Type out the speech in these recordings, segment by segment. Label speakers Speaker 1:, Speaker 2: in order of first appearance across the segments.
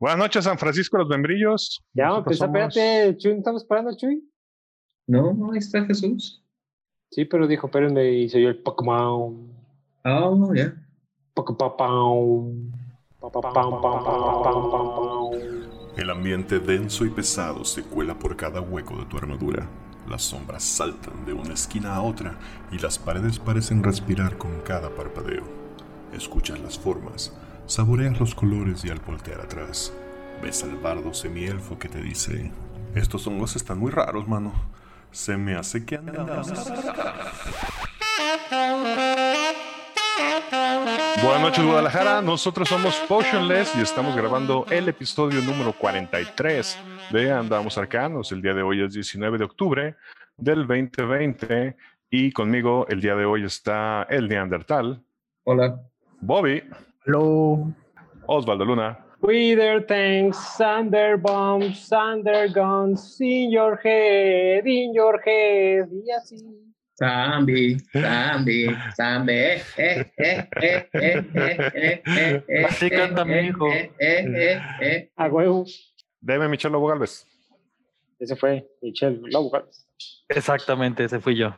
Speaker 1: Buenas noches, San Francisco, los membrillos.
Speaker 2: Ya,
Speaker 1: Nosotros
Speaker 2: pues
Speaker 1: somos-
Speaker 2: espérate, Chuy, ¿no estamos esperando, Chuy?
Speaker 3: No, no, ahí está Jesús.
Speaker 2: Sí, pero dijo, espérenme, y se oyó el Pokémon.
Speaker 3: Ah, no, ya.
Speaker 2: Pokémon.
Speaker 4: El ambiente denso y pesado se cuela por cada hueco de tu armadura. Las sombras saltan de una esquina a otra y las paredes parecen respirar con cada parpadeo. Escuchas las formas, saboreas los colores y al voltear atrás, ves al bardo semielfo que te dice: Estos hongos están muy raros, mano. Se me hace que andamos.
Speaker 1: Buenas noches, Guadalajara. Nosotros somos Potionless y estamos grabando el episodio número 43 de Andamos Arcanos. El día de hoy es 19 de octubre del 2020 y conmigo el día de hoy está el Neandertal,
Speaker 3: Hola.
Speaker 1: Bobby,
Speaker 5: Hello.
Speaker 1: Osvaldo Luna,
Speaker 2: Wither tanks, thunder bombs, thunder guns, in your head, in your head, y así.
Speaker 3: Zambi, Zambi, Zambi, eh, eh, eh, eh, eh, eh, eh, eh,
Speaker 5: Así
Speaker 3: eh,
Speaker 5: canta mi
Speaker 3: eh,
Speaker 5: hijo.
Speaker 3: eh, eh, eh, eh.
Speaker 2: A huevo.
Speaker 1: Deme Michel Lobo Galvez.
Speaker 2: Ese fue Michelle Lobo. Galvez.
Speaker 5: Exactamente, ese fui yo.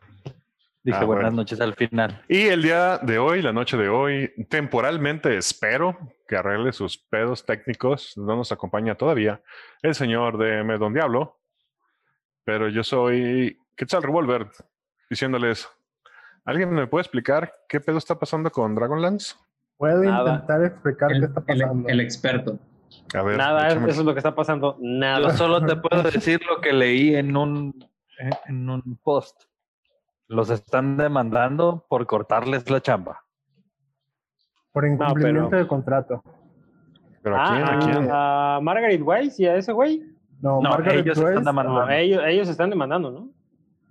Speaker 5: Dije
Speaker 1: Ah,
Speaker 5: buenas
Speaker 1: bueno.
Speaker 5: noches al final.
Speaker 1: Y el día de hoy, la noche de hoy, temporalmente espero que arregle sus pedos técnicos. No nos acompaña todavía el señor de Medon Diablo, pero yo soy Quetzal Revolver diciéndoles: ¿Alguien me puede explicar qué pedo está pasando con Dragonlance?
Speaker 6: Puedo
Speaker 2: Nada.
Speaker 6: intentar explicar qué
Speaker 3: El,
Speaker 6: está
Speaker 3: el-
Speaker 6: pasando.
Speaker 3: el experto.
Speaker 1: A ver,
Speaker 2: Nada,
Speaker 1: échame-
Speaker 2: eso es lo que está pasando.
Speaker 5: Yo
Speaker 2: Nada.
Speaker 5: solo te puedo decir lo que leí en un, en un post. Los están demandando por cortarles la chamba.
Speaker 6: Por incumplimiento
Speaker 2: pero-
Speaker 6: de contrato.
Speaker 1: ¿Pero a quién? ¿A
Speaker 2: Ah,
Speaker 1: quién?
Speaker 2: a Margaret Weiss y a ese güey.
Speaker 6: No,
Speaker 5: No,
Speaker 6: Margaret
Speaker 5: ellos
Speaker 6: Joyce,
Speaker 5: están demandando.
Speaker 2: No, ellos, ellos están demandando, ¿no?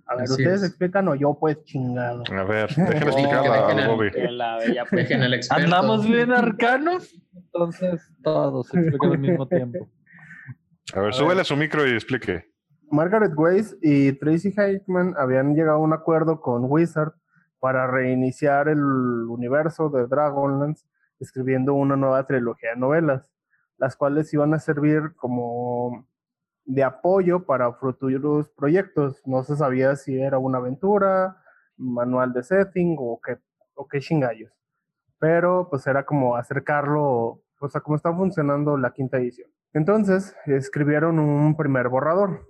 Speaker 6: A ver,
Speaker 3: Así
Speaker 6: ustedes
Speaker 3: es.
Speaker 6: explican o yo pues chingado.
Speaker 1: A ver, déjenme
Speaker 3: No,
Speaker 1: explicar
Speaker 3: que
Speaker 1: a Bobby.
Speaker 2: Pues.
Speaker 3: Dejen al experto.
Speaker 5: ¿Andamos bien arcanos? Entonces todos se explican al mismo tiempo.
Speaker 1: A ver, súbele a su micro y explique.
Speaker 6: Margaret Weiss y Tracy Hickman habían llegado a un acuerdo con Wizard para reiniciar el universo de Dragonlance escribiendo una nueva trilogía de novelas, las cuales iban a servir como de apoyo para futuros proyectos. No se sabía si era una aventura, manual de setting o qué, o qué chingallos. Pero pues era como acercarlo, pues a cómo está funcionando la quinta edición. Entonces escribieron un primer borrador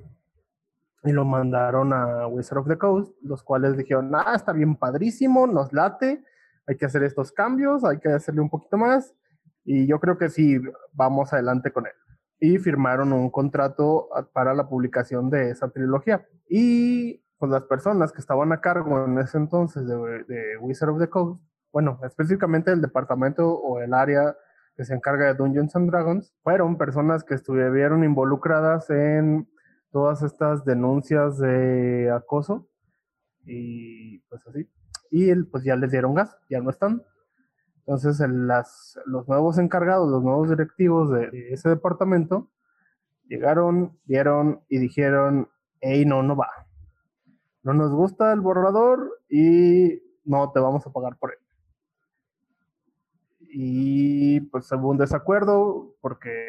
Speaker 6: y lo mandaron a Wizard of the Coast, los cuales dijeron, ah, está bien padrísimo, nos late, hay que hacer estos cambios, hay que hacerle un poquito más, y yo creo que sí, vamos adelante con él. Y firmaron un contrato para la publicación de esa trilogía. Y pues las personas que estaban a cargo en ese entonces de, de Wizard of the Coast, bueno, específicamente el departamento o el área que se encarga de Dungeons and Dragons, fueron personas que estuvieron involucradas en todas estas denuncias de acoso y pues así. Y pues ya les dieron gas, ya no están. Entonces las, los nuevos encargados, los nuevos directivos de, de ese departamento llegaron, vieron y dijeron, hey, no, no va. No nos gusta el borrador y no te vamos a pagar por él. Y pues hubo un desacuerdo porque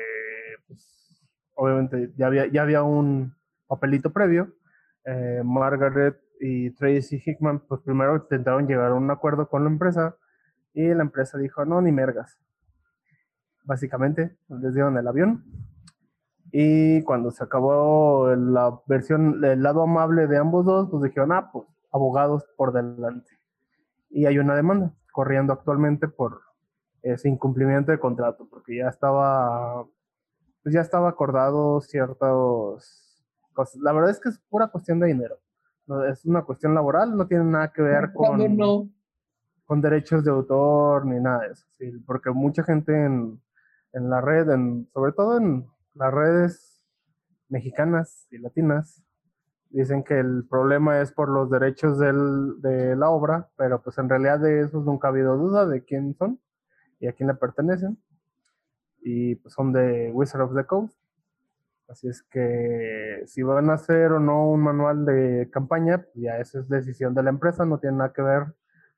Speaker 6: pues, obviamente ya había, ya había un papelito previo. Eh, Margaret y Tracy Hickman pues primero intentaron llegar a un acuerdo con la empresa y la empresa dijo no, ni mergas. Básicamente les dieron el avión y cuando se acabó la versión, el lado amable de ambos dos, pues dijeron, ah, pues abogados por delante. Y hay una demanda corriendo actualmente por ese incumplimiento de contrato, porque ya estaba, pues ya estaba acordado ciertos cosas. La verdad es que es pura cuestión de dinero. No, es una cuestión laboral, no tiene nada que ver con, con derechos de autor ni nada de eso. sí, porque mucha gente en, en la red, en, sobre todo en las redes mexicanas y latinas, dicen que el problema es por los derechos del, de la obra, pero pues en realidad de eso nunca ha habido duda de quién son y a quién le pertenecen. Y pues son de Wizard of the Coast. Así es que si van a hacer o no un manual de campaña, pues ya esa es decisión de la empresa, no tiene nada que ver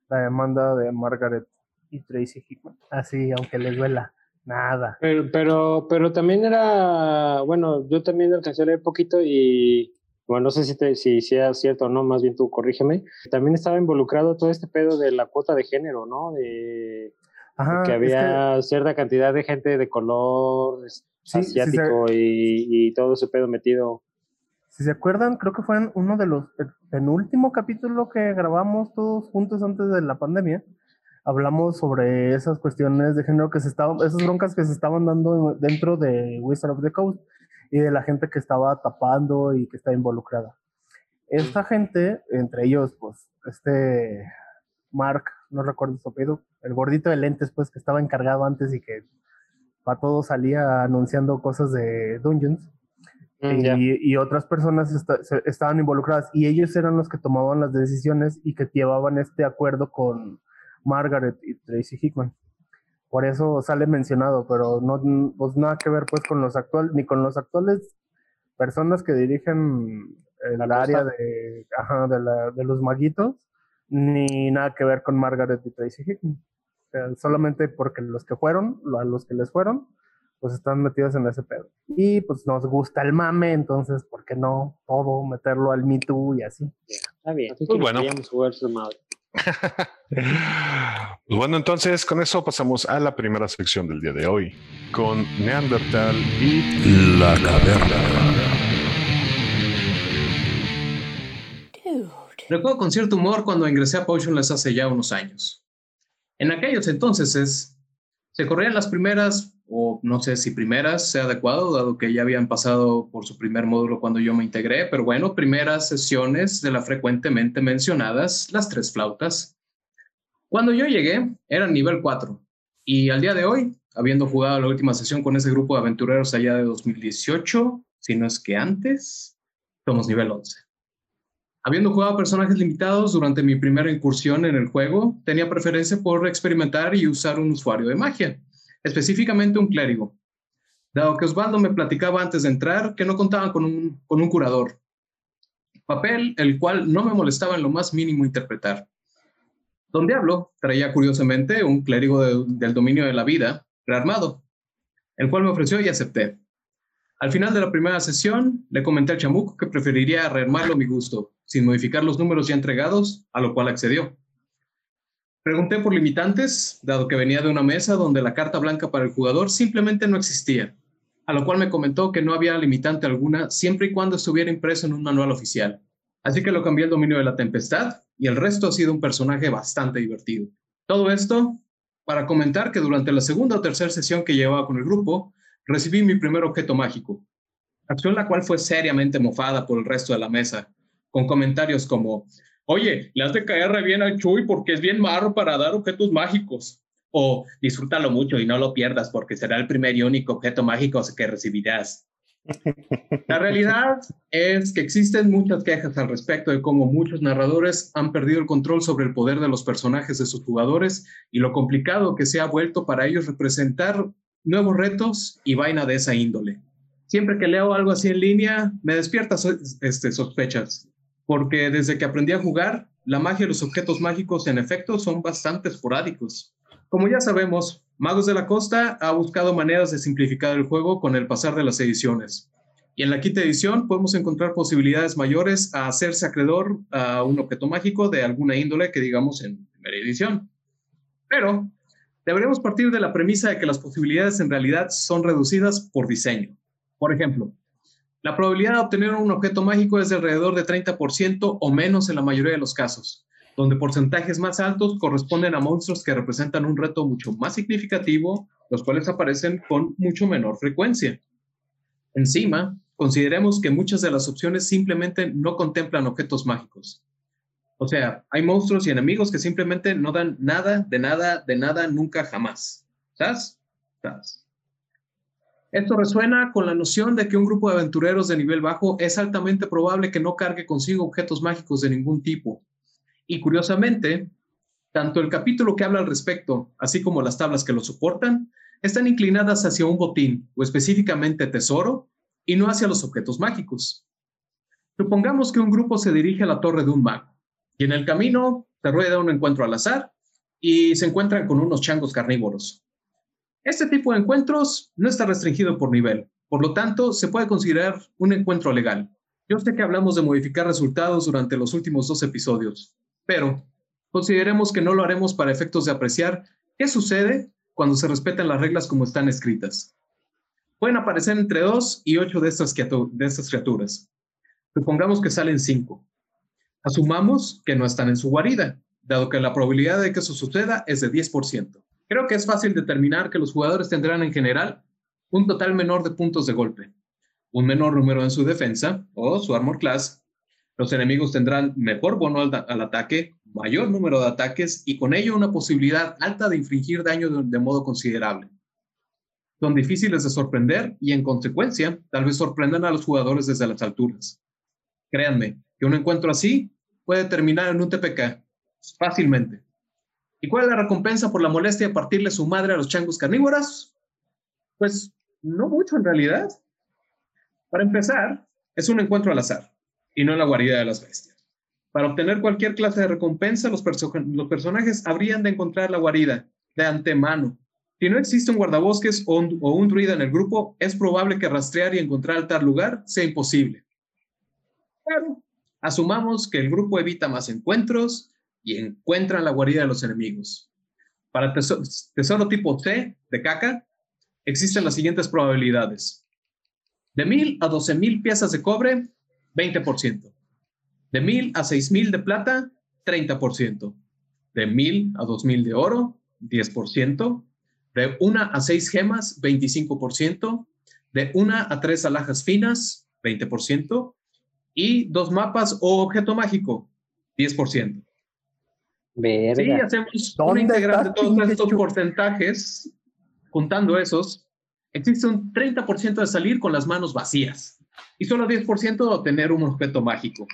Speaker 6: la demanda de Margaret y Tracy Hickman. Así, aunque les duela. Nada.
Speaker 2: Pero, pero, pero también era, bueno, yo también alcancé a leer poquito y, bueno, no sé si, te, si sea cierto o no, más bien tú corrígeme. También estaba involucrado todo este pedo de la cuota de género, ¿no? De,
Speaker 6: Ajá,
Speaker 2: que
Speaker 6: es
Speaker 2: había cierta cantidad de gente de color
Speaker 6: Sí, sí
Speaker 2: asiático y, y todo ese pedo metido.
Speaker 6: Si se acuerdan, creo que fue en uno de los el penúltimo capítulo que grabamos todos juntos antes de la pandemia. Hablamos sobre esas cuestiones de género que se estaban, esas broncas que se estaban dando dentro de Wizard of the Coast y de la gente que estaba tapando y que está involucrada. Esta gente, entre ellos, pues, este Mark, no recuerdo su apellido, el gordito de lentes, pues, que estaba encargado antes y que para todo salía anunciando cosas de Dungeons.
Speaker 2: Mm,
Speaker 6: y, y otras personas se- estaban involucradas y ellos eran los que tomaban las decisiones y que llevaban este acuerdo con Margaret y Tracy Hickman. Por eso sale mencionado, pero no pues nada que ver pues con los actuales ni con los actuales personas que dirigen el
Speaker 2: La
Speaker 6: área de, ajá, de, la- de los maguitos, ni nada que ver con Margaret y Tracy Hickman. O sea, solamente porque los que fueron, a los que les fueron, pues están metidos en ese pedo. Y pues nos gusta el mame, entonces, ¿por qué no todo meterlo al Me Too y así?
Speaker 2: Está bien.
Speaker 1: Pues
Speaker 2: que
Speaker 1: bueno.
Speaker 2: queríamos jugar su madre.
Speaker 1: Pues bueno, entonces con eso pasamos a la primera sección del día de hoy, con Neandertal y
Speaker 4: La caverna.
Speaker 3: Recuerdo con cierto humor cuando ingresé a Potionless hace ya unos años. En aquellos entonces es- se corrían las primeras, o no sé si primeras sea adecuado, dado que ya habían pasado por su primer módulo cuando yo me integré, pero bueno, primeras sesiones de las frecuentemente mencionadas, las tres flautas. Cuando yo llegué, era nivel 4, y al día de hoy, habiendo jugado la última sesión con ese grupo de aventureros allá de 2018, si no es que antes, somos nivel 11. Habiendo jugado personajes limitados durante mi primera incursión en el juego, tenía preferencia por experimentar y usar un usuario de magia, específicamente un clérigo. Dado que Osvaldo me platicaba antes de entrar que no contaban con un, con un curador, papel el cual no me molestaba en lo más mínimo interpretar. Don Diablo traía curiosamente un clérigo de- del dominio de la vida, rearmado, el cual me ofreció y acepté. Al final de la primera sesión, le comenté al chamuco que preferiría rearmarlo a mi gusto, sin modificar los números ya entregados, a lo cual accedió. Pregunté por limitantes, dado que venía de una mesa donde la carta blanca para el jugador simplemente no existía, a lo cual me comentó que no había limitante alguna siempre y cuando estuviera impreso en un manual oficial. Así que lo cambié al dominio de la tempestad y el resto ha sido un personaje bastante divertido. Todo esto para comentar que durante la segunda o tercera sesión que llevaba con el grupo, recibí mi primer objeto mágico, acción la cual fue seriamente mofada por el resto de la mesa, con comentarios como, oye, le has de caer re bien al Chuy porque es bien marro para dar objetos mágicos, o disfrútalo mucho y no lo pierdas porque será el primer y único objeto mágico que recibirás. La realidad es que existen muchas quejas al respecto de cómo muchos narradores han perdido el control sobre el poder de los personajes de sus jugadores y lo complicado que se ha vuelto para ellos representar nuevos retos y vaina de esa índole. Siempre que leo algo así en línea, me despierta este, sospechas, porque desde que aprendí a jugar, la magia y los objetos mágicos en efecto son bastante esporádicos. Como ya sabemos, Magos de la Costa ha buscado maneras de simplificar el juego con el pasar de las ediciones. Y en la quinta edición podemos encontrar posibilidades mayores a hacerse acreedor a un objeto mágico de alguna índole que digamos en primera edición. Pero deberíamos partir de la premisa de que las posibilidades en realidad son reducidas por diseño. Por ejemplo, la probabilidad de obtener un objeto mágico es de alrededor de 30% o menos en la mayoría de los casos, donde porcentajes más altos corresponden a monstruos que representan un reto mucho más significativo, los cuales aparecen con mucho menor frecuencia. Encima, consideremos que muchas de las opciones simplemente no contemplan objetos mágicos. O sea, hay monstruos y enemigos que simplemente no dan nada, de nada, de nada, nunca, jamás. ¿Sabes? ¿Sabes? Esto resuena con la noción de que un grupo de aventureros de nivel bajo es altamente probable que no cargue consigo objetos mágicos de ningún tipo. Y curiosamente, tanto el capítulo que habla al respecto, así como las tablas que lo soportan, están inclinadas hacia un botín, o específicamente tesoro, y no hacia los objetos mágicos. Supongamos que un grupo se dirige a la torre de un mago, y en el camino se rueda un encuentro al azar, y se encuentran con unos changos carnívoros. Este tipo de encuentros no está restringido por nivel, por lo tanto, se puede considerar un encuentro legal. Yo sé que hablamos de modificar resultados durante los últimos dos episodios, pero consideremos que no lo haremos para efectos de apreciar qué sucede cuando se respetan las reglas como están escritas. Pueden aparecer entre dos y ocho de estas, de estas criaturas. Supongamos que salen cinco. Asumamos que no están en su guarida, dado que la probabilidad de que eso suceda es de 10%. Creo que es fácil determinar que los jugadores tendrán en general un total menor de puntos de golpe, un menor número en su defensa o su armor class. Los enemigos tendrán mejor bono al, ataque, mayor número de ataques y con ello una posibilidad alta de infligir daño de modo considerable. Son difíciles de sorprender y en consecuencia tal vez sorprendan a los jugadores desde las alturas. Créanme que un encuentro así puede terminar en un TPK fácilmente. ¿Y cuál es la recompensa por la molestia de partirle su madre a los changos carnívoros? Pues no mucho en realidad. Para empezar, es un encuentro al azar y no en la guarida de las bestias. Para obtener cualquier clase de recompensa, los, los personajes habrían de encontrar la guarida de antemano. Si no existe un guardabosques o un, o un druida en el grupo, es probable que rastrear y encontrar tal lugar sea imposible. Pero asumamos que el grupo evita más encuentros y encuentran la guarida de los enemigos. Para tesoro, tesoro tipo C de caca, existen las siguientes probabilidades. De 1000 a 12000 piezas de cobre, 20%. De 1000 a 6000 de plata, 30%. De 1000 a 2000 de oro, 10%. De 1 a 6 gemas, 25%. De 1 a 3 alhajas finas, 20%. Y dos mapas o objeto mágico, 10%.
Speaker 2: Verga.
Speaker 3: Sí, hacemos una integral de todos estos porcentajes Juntando esos, existe un 30% de salir con las manos vacías y solo 10% de obtener un objeto mágico.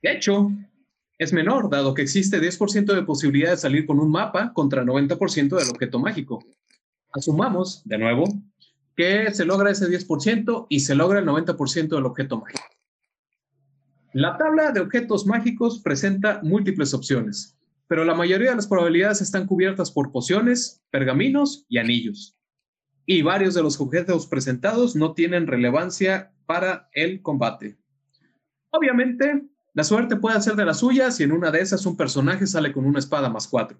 Speaker 3: De hecho, es menor, dado que existe 10% de posibilidad de salir con un mapa contra 90% del objeto mágico. Asumamos, de nuevo, que se logra ese 10% y se logra el 90% del objeto mágico. La tabla de objetos mágicos presenta múltiples opciones pero la mayoría de las probabilidades están cubiertas por pociones, pergaminos y anillos. Y varios de los objetos presentados no tienen relevancia para el combate. Obviamente, la suerte puede ser de las suyas y en una de esas un personaje sale con una espada más cuatro.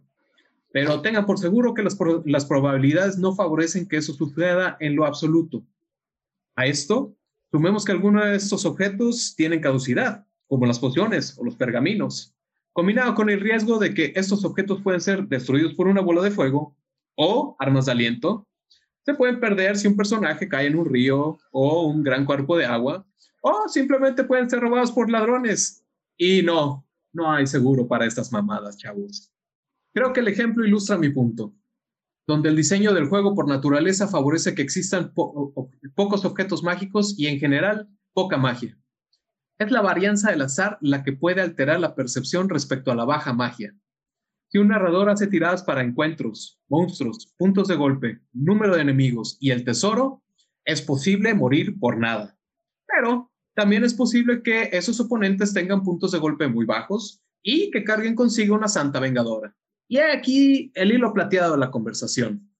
Speaker 3: Pero tengan por seguro que las, las probabilidades no favorecen que eso suceda en lo absoluto. A esto, sumemos que algunos de estos objetos tienen caducidad, como las pociones o los pergaminos combinado con el riesgo de que estos objetos pueden ser destruidos por una bola de fuego o armas de aliento, se pueden perder si un personaje cae en un río o un gran cuerpo de agua, o simplemente pueden ser robados por ladrones. Y no, no hay seguro para estas mamadas, chavos. Creo que el ejemplo ilustra mi punto, donde el diseño del juego por naturaleza favorece que existan pocos objetos mágicos y en general poca magia. Es la varianza del azar la que puede alterar la percepción respecto a la baja magia. Si un narrador hace tiradas para encuentros, monstruos, puntos de golpe, número de enemigos y el tesoro, es posible morir por nada. Pero también es posible que esos oponentes tengan puntos de golpe muy bajos y que carguen consigo una santa vengadora. Y aquí el hilo plateado de la conversación.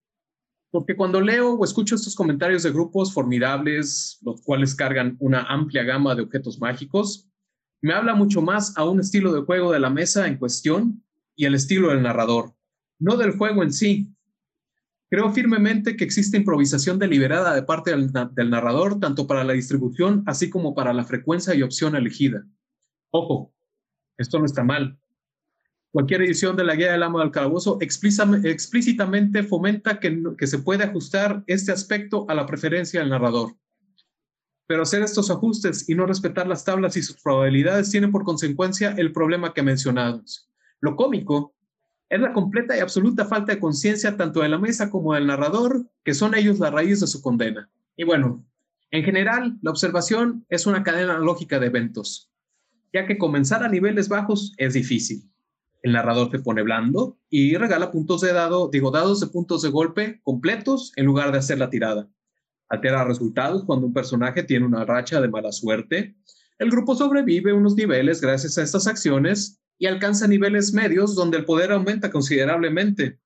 Speaker 3: Porque cuando leo o escucho estos comentarios de grupos formidables, los cuales cargan una amplia gama de objetos mágicos, me habla mucho más a un estilo de juego de la mesa en cuestión y el estilo del narrador, no del juego en sí. Creo firmemente que existe improvisación deliberada de parte del, del narrador, tanto para la distribución así como para la frecuencia y opción elegida. Ojo, esto no está mal. Cualquier edición de la Guía del Amo del Calabozo explícitamente fomenta que, que se puede ajustar este aspecto a la preferencia del narrador. Pero hacer estos ajustes y no respetar las tablas y sus probabilidades tiene por consecuencia el problema que mencionamos. Lo cómico es la completa y absoluta falta de conciencia tanto de la mesa como del narrador, que son ellos la raíz de su condena. Y bueno, en general, la observación es una cadena lógica de eventos, ya que comenzar a niveles bajos es difícil el narrador te pone blando y regala puntos de dado, digo, dados de puntos de golpe completos en lugar de hacer la tirada. Altera resultados cuando un personaje tiene una racha de mala suerte. El grupo sobrevive unos niveles gracias a estas acciones y alcanza niveles medios donde el poder aumenta considerablemente.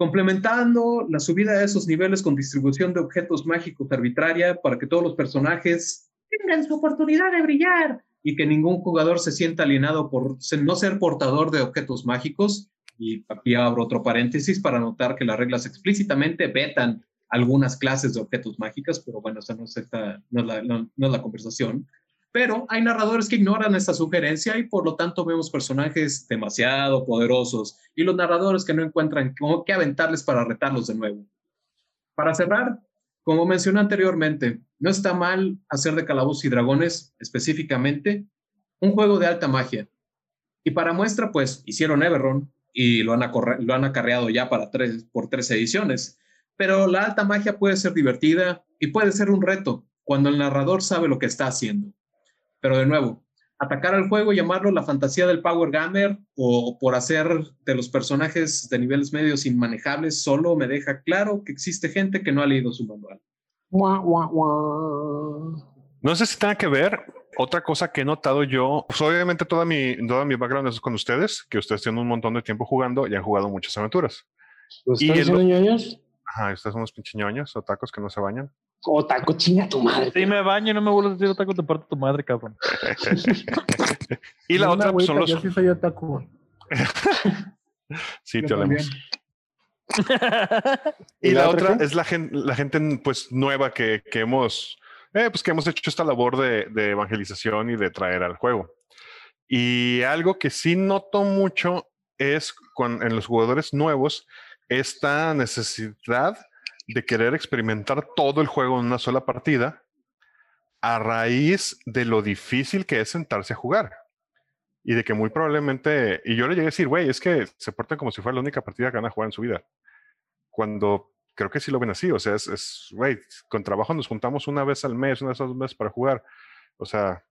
Speaker 3: complementando la subida de esos niveles con distribución de objetos mágicos arbitraria para que todos los personajes tengan su oportunidad de brillar y que ningún jugador se sienta alienado por no ser portador de objetos mágicos. Y aquí abro otro paréntesis para notar que las reglas explícitamente vetan algunas clases de objetos mágicos, pero bueno, esa no es, esta, no es la conversación. Pero hay narradores que ignoran esta sugerencia y por lo tanto vemos personajes demasiado poderosos y los narradores que no encuentran cómo qué aventarles para retarlos de nuevo. Para cerrar, como mencioné anteriormente, no está mal hacer de Calabozos y Dragones específicamente un juego de alta magia. Y para muestra, pues hicieron Everron y lo han, lo han acarreado ya para tres, por tres ediciones. Pero la alta magia puede ser divertida y puede ser un reto cuando el narrador sabe lo que está haciendo. Pero de nuevo, atacar al juego y llamarlo la fantasía del Power Gamer o por hacer de los personajes de niveles medios inmanejables solo me deja claro que existe gente que no ha leído su manual.
Speaker 1: No sé si tenga que ver. Otra cosa que he notado yo, pues obviamente toda mi, toda mi background es con ustedes, que ustedes tienen un montón de tiempo jugando y han jugado muchas aventuras.
Speaker 2: ¿Ustedes son ñoños?
Speaker 1: Ajá, ustedes son unos pinches ñoños o tacos que no se bañan.
Speaker 2: Otaku, chinga tu madre.
Speaker 5: Si me baño y no me vuelvo a decir otaku, te parto tu madre, cabrón.
Speaker 1: y la otra pues, son los.
Speaker 6: Yo sí soy otaku.
Speaker 1: sí,
Speaker 3: Yo
Speaker 1: te hablamos. Y,
Speaker 2: ¿Y
Speaker 1: la,
Speaker 2: la
Speaker 1: otra
Speaker 2: otra
Speaker 1: es la gente, la gente pues nueva que, que hemos, eh, pues que hemos hecho esta labor de, de evangelización y de traer al juego. Y algo que sí noto mucho es con, en los jugadores nuevos esta necesidad de querer experimentar todo el juego en una sola partida a raíz de lo difícil que es sentarse a jugar. Y de que muy probablemente, y yo le llegué a decir, güey, es que se portan como si fuera la única partida que van a jugar en su vida. Cuando creo que sí lo ven así, o sea, es, güey, con trabajo nos juntamos una vez al mes, una vez al mes para jugar. O sea,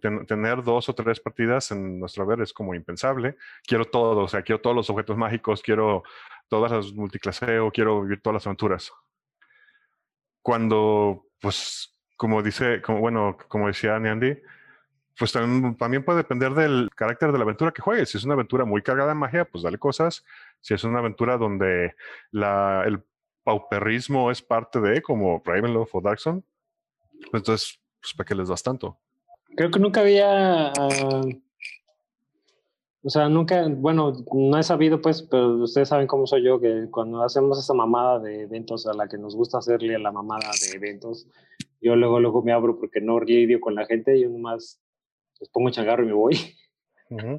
Speaker 1: ten- tener dos o tres partidas en nuestro haber es como impensable. Quiero todo, o sea, quiero todos los objetos mágicos, quiero todas las multiclaseo, quiero vivir todas las aventuras. Cuando, pues, como dice, como bueno, como decía Andy, pues también, también puede depender del carácter de la aventura que juegues. Si es una aventura muy cargada en magia, pues dale cosas. Si es una aventura donde el pauperrismo es parte de, como Ravenloft o Darkson, pues entonces, pues para qué les das tanto.
Speaker 2: Creo que nunca había. ah, o sea, nunca. Bueno, no he sabido, pues, pero ustedes saben cómo soy yo, que cuando hacemos esa mamada de eventos a la que nos gusta hacerle a la mamada de eventos, yo luego, luego me abro porque no lidio con la gente, yo nomás les pongo changarro y me voy.
Speaker 1: Ujú.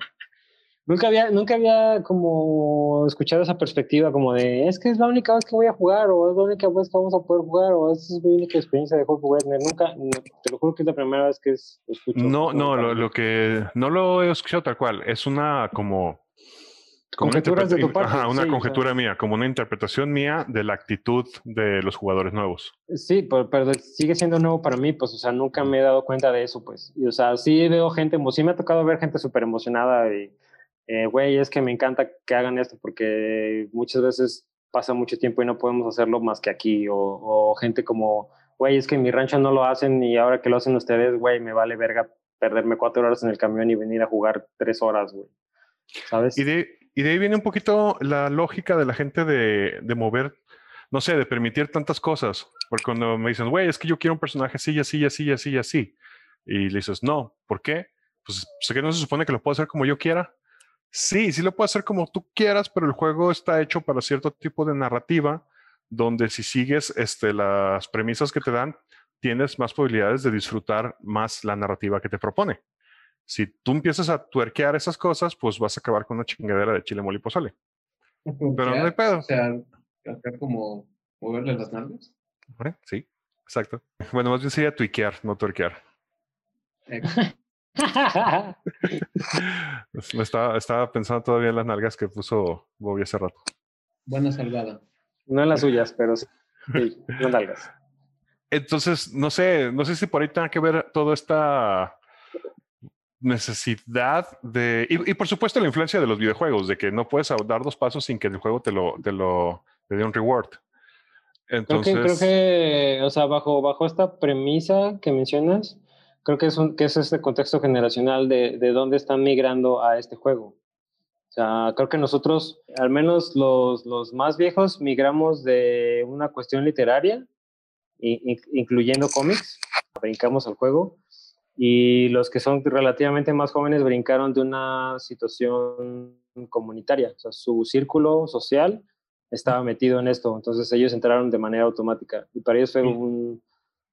Speaker 2: Nunca había, nunca había como escuchado esa perspectiva como de es que es la única vez que voy a jugar o es la única vez que vamos a poder jugar o esa es mi única experiencia de juego tener. Nunca, no, te lo juro que es la primera vez que es, escucho.
Speaker 1: No, no, lo, lo que no lo he escuchado tal cual. Es una como. como una
Speaker 2: Conjeturas de tu parte,
Speaker 1: Ajá, una
Speaker 2: sí, o sea.
Speaker 1: conjetura mía, como una interpretación mía de la actitud de los jugadores nuevos.
Speaker 2: Sí, pero, pero sigue siendo nuevo para mí, pues, o sea, nunca me he dado cuenta de eso, pues. Y, o sea, sí veo gente, sí me ha tocado ver gente súper emocionada y, eh, güey, es que me encanta que hagan esto porque muchas veces pasa mucho tiempo y no podemos hacerlo más que aquí. O, o gente como, güey, es que en mi rancho no lo hacen y ahora que lo hacen ustedes, güey, me vale verga perderme cuatro horas en el camión y venir a jugar tres horas, güey. ¿Sabes?
Speaker 1: Y de, y de ahí viene un poquito la lógica de la gente de, de mover, no sé, de permitir tantas cosas. Porque cuando me dicen, güey, es que yo quiero un personaje así, así, así, así, así. Y le dices, no, ¿por qué? Pues sé que no se supone que lo puedo hacer como yo quiera. Sí, sí lo puedo hacer como tú quieras, pero el juego está hecho para cierto tipo de narrativa donde si sigues este, las premisas que te dan, tienes más probabilidades de disfrutar más la narrativa que te propone. Si tú empiezas a tuerquear esas cosas, pues vas a acabar con una chingadera de chile mole y pozole. Pero no hay pedo.
Speaker 3: O sea, hacer como moverle las nalgas.
Speaker 1: Sí, exacto. Bueno, más bien sería tuiquear, no tuerquear. Me estaba, estaba pensando todavía en las nalgas que puso Bobby hace rato.
Speaker 3: buena salvada.
Speaker 2: no en las suyas, pero sí, sí no nalgas.
Speaker 1: Entonces, no sé, no sé si por ahí tenga que ver toda esta necesidad de. Y, y por supuesto, la influencia de los videojuegos, de que no puedes dar dos pasos sin que el juego te lo, te lo te dé un reward.
Speaker 2: Creo
Speaker 1: Entonces,
Speaker 2: que, creo que, o sea, bajo, bajo esta premisa que mencionas, creo que es, un, que es este contexto generacional de, de dónde están migrando a este juego. O sea, creo que nosotros, al menos los, los más viejos, migramos de una cuestión literaria, incluyendo cómics, brincamos al juego, y los que son relativamente más jóvenes brincaron de una situación comunitaria, o sea, su círculo social estaba metido en esto, entonces ellos entraron de manera automática, y para ellos fue un,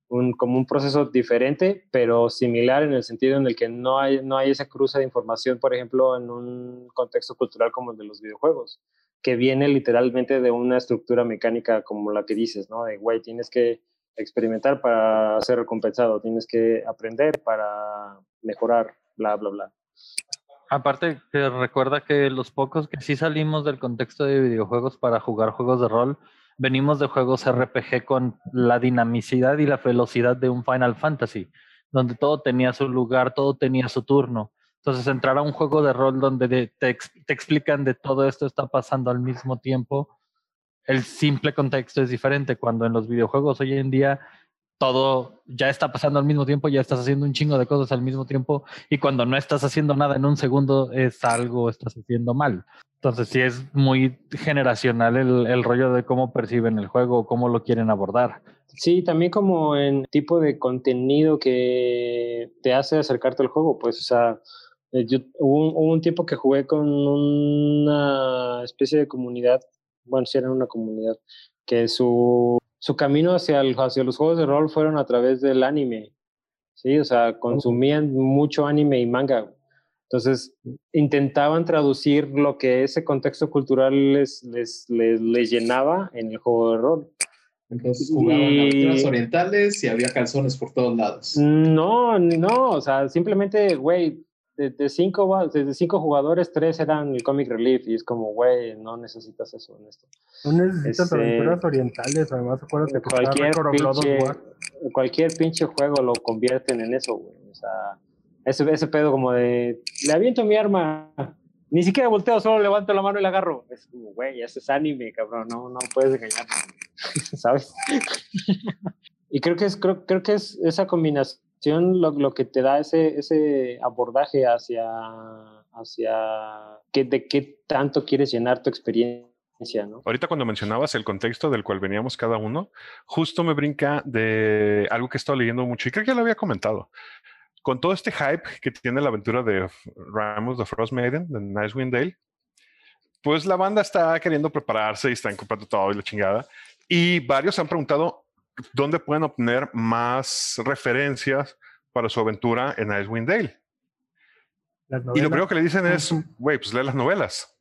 Speaker 2: un, como un proceso diferente, pero similar en el sentido en el que no hay, no hay esa cruce de información, por ejemplo, en un contexto cultural como el de los videojuegos, que viene literalmente de una estructura mecánica como la que dices, ¿no? De, güey, tienes que experimentar para ser recompensado, tienes que aprender para mejorar, bla, bla, bla.
Speaker 5: Aparte que recuerda que los pocos que sí salimos del contexto de videojuegos para jugar juegos de rol, venimos de juegos RPG con la dinamicidad y la velocidad de un Final Fantasy, donde todo tenía su lugar, todo tenía su turno. Entonces entrar a un juego de rol donde te explican de todo esto está pasando al mismo tiempo, el simple contexto es diferente. Cuando en los videojuegos hoy en día todo ya está pasando al mismo tiempo, ya estás haciendo un chingo de cosas al mismo tiempo y cuando no estás haciendo nada en un segundo es algo estás haciendo mal. Entonces sí es muy generacional el, el rollo de cómo perciben el juego, cómo lo quieren abordar.
Speaker 2: Sí, también como en tipo de contenido que te hace acercarte al juego, pues, o sea, eh, yo, hubo, un, hubo tiempo que jugué con una especie de comunidad, bueno, sí era una comunidad, que su, su camino hacia, el, hacia los juegos de rol fueron a través del anime, ¿sí? O sea, consumían mucho anime y manga. Entonces, intentaban traducir lo que ese contexto cultural les, les, les, les llenaba en el juego de rol.
Speaker 3: Entonces jugaban
Speaker 2: Y-
Speaker 3: aventuras orientales y había calzones por todos lados.
Speaker 2: No, no, o sea, simplemente, güey, de, de cinco, de cinco jugadores, tres eran el comic relief y es como, güey, no necesitas eso en esto.
Speaker 6: No necesitas
Speaker 2: Este,
Speaker 6: aventuras orientales, además acuérdate que
Speaker 2: Cualquier pinche, cualquier pinche juego lo convierten en eso, güey. O sea, ese, ese pedo como de, le aviento mi arma, ni siquiera volteo, solo levanto la mano y la agarro. Es como, güey, ese es anime, cabrón, no, no puedes engañar, ¿sabes? y creo que es, creo, creo que es esa combinación lo, lo que te da ese, ese abordaje hacia, hacia qué, de qué tanto quieres llenar tu experiencia, ¿no?
Speaker 1: Ahorita cuando mencionabas el contexto del cual veníamos cada uno, justo me brinca de algo que he estado leyendo mucho y creo que ya lo había comentado. Con todo este hype que tiene la aventura de Ramos the Frost Maiden, de Nicewind Dale, pues la banda está queriendo prepararse y están comprando todo y la chingada. Y varios han preguntado dónde pueden obtener más referencias para su aventura en Icewind Dale. Y lo primero que le dicen es, güey, pues lee las novelas.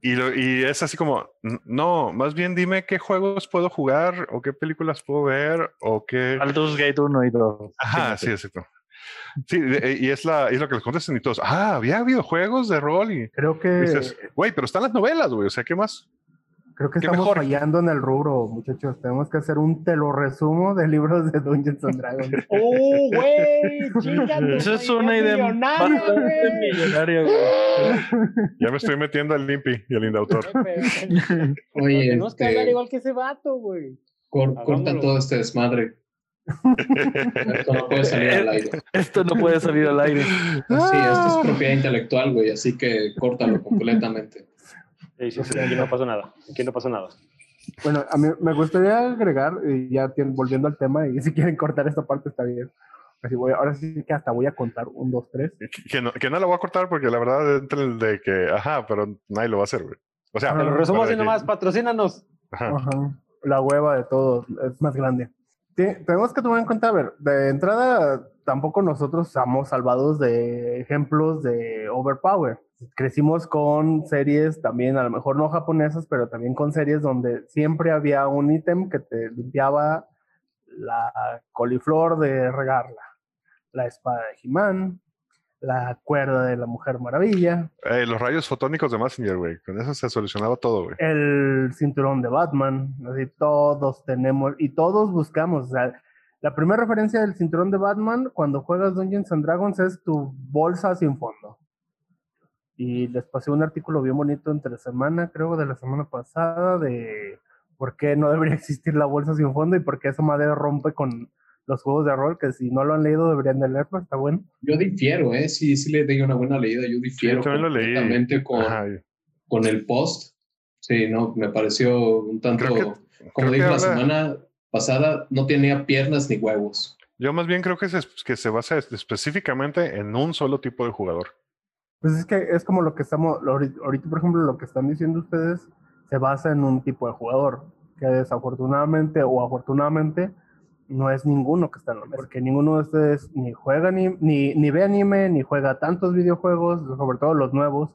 Speaker 1: Y, lo- y es así como, "N- no, más bien dime qué juegos puedo jugar o qué películas puedo ver o qué...
Speaker 5: Baldur's Gate 1 y 2.
Speaker 1: Ajá, sí, exacto. Sí, de- y es, la, es lo que les contestan y todos, ah, había videojuegos de rol y
Speaker 6: Creo que,
Speaker 1: güey, pero están las novelas, güey, o sea, ¿qué más?
Speaker 6: Creo que estamos
Speaker 1: mejor.
Speaker 6: fallando en el rubro, muchachos. Tenemos que hacer un te lo resumo de libros de Dungeons and Dragons.
Speaker 2: ¡Oh, güey!
Speaker 5: Eso es una idea bastante millonaria, güey.
Speaker 1: Ya me estoy metiendo al Limpi y al Indautor.
Speaker 3: Oye,
Speaker 2: Tenemos que
Speaker 3: este,
Speaker 2: hablar igual que ese vato, güey.
Speaker 3: cor-
Speaker 2: Hagámoslo.
Speaker 3: corta todo este desmadre. Esto no puede salir al aire.
Speaker 5: Esto no puede salir al aire.
Speaker 3: Sí, esto es propiedad intelectual, güey, así que córtalo completamente.
Speaker 2: Sí, sí, sí, aquí no pasó nada. Aquí no pasó nada.
Speaker 6: Bueno, a mí me gustaría agregar, y ya tien- volviendo al tema, y si quieren cortar esta parte está bien. Así voy, ahora sí que hasta voy a contar un, dos, tres.
Speaker 1: Que, no, que no la voy a cortar porque la verdad entra el de que, ajá, pero nadie lo va a hacer, güey. O sea,
Speaker 6: Te
Speaker 2: lo resumo así nomás, patrocínanos.
Speaker 1: ajá.
Speaker 6: Ajá. La hueva de todos es más grande. Te- tenemos que tomar en cuenta, a ver, de entrada, tampoco nosotros estamos salvados de ejemplos de overpower. Crecimos con series también, a lo mejor no japonesas, pero también con series donde siempre había un ítem que te limpiaba la coliflor de regarla, la espada de He-Man, la cuerda de la Mujer Maravilla,
Speaker 1: Eh, los rayos fotónicos de Messenger, güey. Con eso se solucionaba todo, güey.
Speaker 6: el cinturón de Batman, así todos tenemos y todos buscamos, o sea, la primera referencia del cinturón de Batman cuando juegas Dungeons and Dragons es tu bolsa sin fondo. Y les pasé un artículo bien bonito entre semana, creo, de la semana pasada, de por qué no debería existir la bolsa sin fondo y por qué esa madre rompe con los juegos de rol, que si no lo han leído deberían de leerlo, está bueno.
Speaker 3: Yo difiero, ¿eh? Sí, sí le di una buena leída. Yo difiero
Speaker 1: también lo leí.
Speaker 3: completamente con,
Speaker 1: Ajá,
Speaker 3: con el post. Sí, no, me pareció un tanto,
Speaker 1: que-
Speaker 3: como dije la
Speaker 1: habla-
Speaker 3: semana pasada, no tenía piernas ni huevos.
Speaker 1: Yo más bien creo que se, que se basa específicamente en un solo tipo de jugador.
Speaker 6: Pues es que es como lo que estamos, ahorita por ejemplo lo que están diciendo ustedes se basa en un tipo de jugador, que desafortunadamente o afortunadamente no es ninguno que está en la mesa, porque ninguno de ustedes ni juega ni, ni, ni ve anime, ni juega tantos videojuegos, sobre todo los nuevos,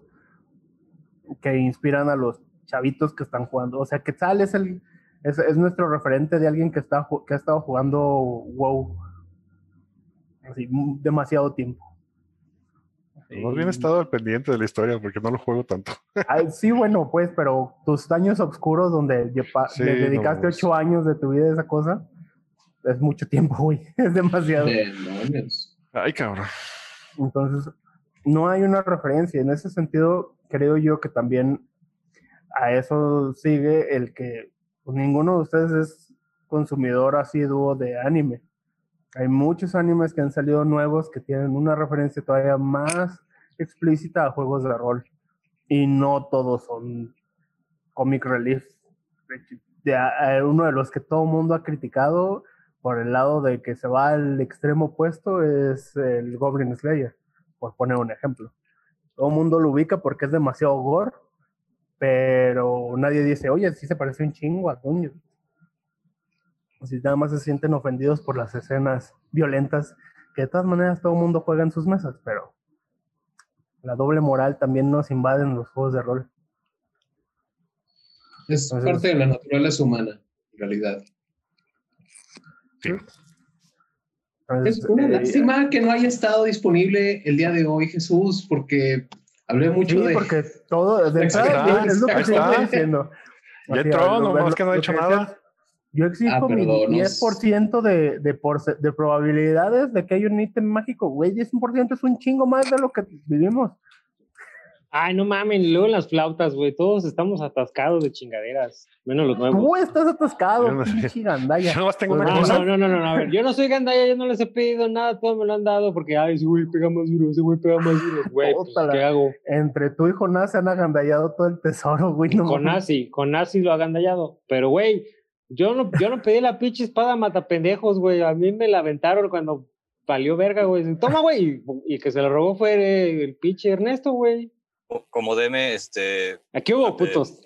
Speaker 6: que inspiran a los chavitos que están jugando. O sea, Quetzal es el es, es nuestro referente de alguien que está que ha estado jugando WoW así, demasiado tiempo.
Speaker 1: Más bien he estado al pendiente de la historia porque no lo juego tanto.
Speaker 6: Ah, sí, bueno, pues, pero tus años oscuros donde
Speaker 1: Sí,
Speaker 6: le dedicaste
Speaker 1: no,
Speaker 6: ocho años de tu vida a esa cosa, es mucho tiempo, güey. Es demasiado.
Speaker 3: Demonios.
Speaker 1: Ay, cabrón.
Speaker 6: Entonces, no hay una referencia. En ese sentido, creo yo que también a eso sigue el que pues, ninguno de ustedes es consumidor asiduo de anime. Hay muchos animes que han salido nuevos que tienen una referencia todavía más explícita a juegos de rol. Y no todos son comic relief. Uno de los que todo mundo ha criticado por el lado de que se va al extremo opuesto es el Goblin Slayer, por poner un ejemplo. Todo el mundo lo ubica porque es demasiado gore, pero nadie dice, oye, sí se parece un chingo a Dungeon. Así nada más se sienten ofendidos por las escenas violentas, que de todas maneras todo el mundo juega en sus mesas, pero la doble moral también nos invade en los juegos de rol.
Speaker 3: Es
Speaker 6: Entonces-
Speaker 3: parte de la naturaleza humana, en realidad.
Speaker 6: Entonces,
Speaker 3: Es una
Speaker 6: eh,
Speaker 3: lástima que no haya estado disponible el día de hoy, Jesús, porque hablé mucho
Speaker 6: Sí,
Speaker 3: de...
Speaker 6: porque todo, de entrada,
Speaker 1: está,
Speaker 6: es lo que estoy
Speaker 1: está.
Speaker 6: diciendo.
Speaker 1: Ya entró, nomás que no ha hecho
Speaker 6: decías,
Speaker 1: nada.
Speaker 6: Yo exijo
Speaker 3: Ah,
Speaker 6: mi
Speaker 3: pero no
Speaker 6: 10% de, de, porce- de probabilidades de que haya un ítem mágico. Güey, 10% es un chingo más de lo que vivimos.
Speaker 2: Ay, no mamen, luego las flautas, güey. Todos estamos atascados de chingaderas. Menos los nuevos.
Speaker 6: Tú estás atascado,
Speaker 1: Yo no sé.
Speaker 6: pinche gandalla.
Speaker 1: Yo nomás tengo una
Speaker 6: Pues
Speaker 2: No, no, no, no, no, no, a ver, yo no soy gandaya, yo no les he pedido nada, todos me lo han dado porque, ay, ese güey pega más duro, ese güey pega más duro, güey, pues. ¿qué hago?
Speaker 6: Entre tú y Jonás se han agandallado todo el tesoro, güey. no
Speaker 2: con
Speaker 6: mames.
Speaker 2: Nazi, con Nazi lo ha gandallado, pero, güey, yo no, yo no pedí la pinche espada matapendejos, güey, a mí me la aventaron cuando valió verga, güey, toma, güey, y el que se la robó fue el pinche Ernesto, güey.
Speaker 7: Co- Como Deme, este,
Speaker 2: Aquí hubo putos.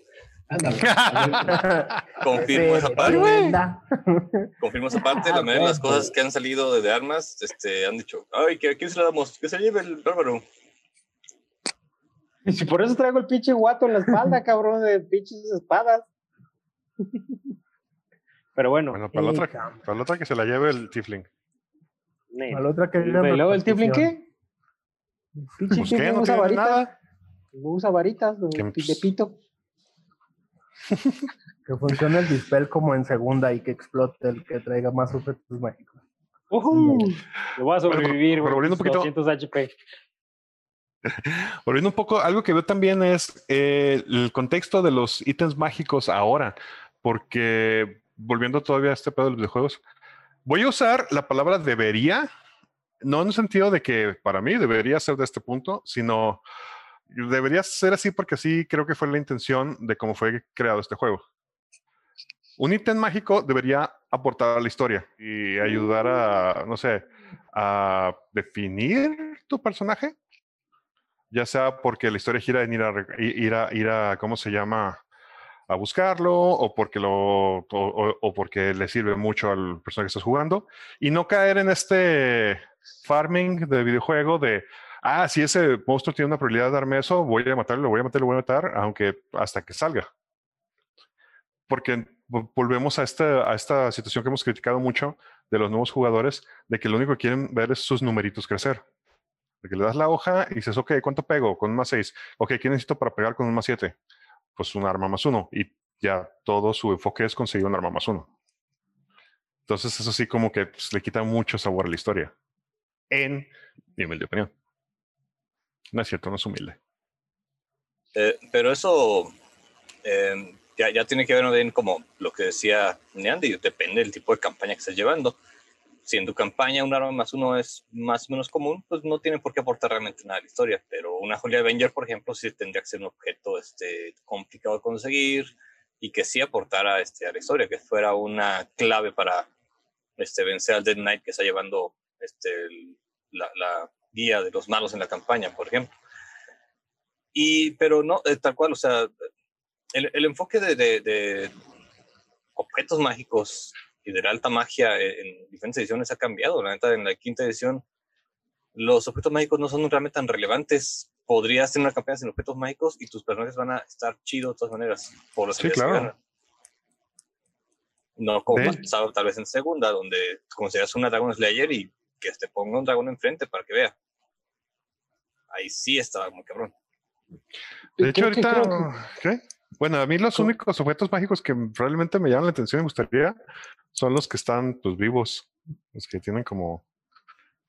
Speaker 3: Ándale.
Speaker 7: confirmo esa parte. Confirmo esa parte. La
Speaker 2: Ah,
Speaker 7: mayoría de las cosas que han salido de armas, este, han dicho, ay, ¿que ¿a quién se la damos? Que se lleve el bárbaro.
Speaker 2: Y si por eso traigo el pinche guato en la espalda, cabrón, de pinches espadas. Pero bueno,
Speaker 1: Bueno, para la,
Speaker 6: Sí,
Speaker 1: otra, para la otra que se la lleve el Tifling.
Speaker 2: ne.
Speaker 6: A la otra que
Speaker 2: ¿Y luego el Tiflin qué? Pinche
Speaker 1: Pues, ¿No
Speaker 2: usa varitas.
Speaker 1: nada?
Speaker 2: Usa varitas de,
Speaker 1: pues,
Speaker 2: pito.
Speaker 6: Que funcione el dispel como en segunda y que explote el que traiga más objetos mágicos.
Speaker 2: Ujú. Le voy a sobrevivir,
Speaker 1: pero
Speaker 2: güey.
Speaker 1: volviendo un poquito-
Speaker 2: 200 HP.
Speaker 1: Volviendo un poco, algo que veo también es eh, el contexto de los ítems mágicos ahora, porque volviendo todavía a este pedo de los videojuegos, voy a usar la palabra debería, no en el sentido de que para mí debería ser de este punto, sino debería ser así porque así creo que fue la intención de cómo fue creado este juego. Un ítem mágico debería aportar a la historia y ayudar a, no sé, a definir tu personaje ya sea porque la historia gira en ir a, ir a, ir a ¿cómo se llama? A buscarlo, o porque, lo, o, porque le sirve mucho al personaje que estás jugando, y no caer en este farming de videojuego de, ah, si ese monstruo tiene una probabilidad de darme eso, voy a matarlo, lo voy a matar, lo voy a matar, aunque hasta que salga. Porque vo- volvemos a esta, a esta situación que hemos criticado mucho de los nuevos jugadores, de que lo único que quieren ver es sus numeritos crecer. De que le das la hoja y dices, ok, ¿cuánto pego? Con un más 6. Ok, ¿qué necesito para pegar con un más 7? Pues un arma más uno. Y ya todo su enfoque es conseguir un arma más uno. Entonces, eso sí, como que pues, le quita mucho sabor a la historia. En mi humilde opinión. No es cierto, no es humilde.
Speaker 7: Eh, pero eso eh, ya, ya tiene que ver bien como lo que decía Neandy, depende del tipo de campaña que estés llevando. Si en tu campaña un arma más uno es más o menos común, pues no tienen por qué aportar realmente nada a la historia. Pero una Holy Avenger, por ejemplo, sí tendría que ser un objeto este, complicado de conseguir y que sí aportara este, a la historia, que fuera una clave para este, vencer al Dead Knight que está llevando este, el- la, la guía de los malos en la campaña, por ejemplo. Y, pero no, eh, tal cual, o sea, el, el enfoque de, de- de objetos mágicos y de la alta magia en, en diferentes ediciones ha cambiado. La neta, en la quinta edición, los objetos mágicos no son realmente tan relevantes. Podrías tener una campaña sin objetos mágicos y tus personajes van a estar chidos de todas maneras, por
Speaker 1: Sí,
Speaker 7: que
Speaker 1: claro.
Speaker 7: No como más pasado tal vez en segunda, donde consideras una Dragon Slayer y que te ponga un dragón enfrente para que vea. Ahí sí estaba muy cabrón.
Speaker 1: De hecho,
Speaker 2: que-
Speaker 1: ahorita.
Speaker 2: creo
Speaker 1: ¿qué? Bueno, a mí los únicos objetos mágicos que realmente me llaman la atención y me gustaría son los que están pues vivos. Los que tienen como.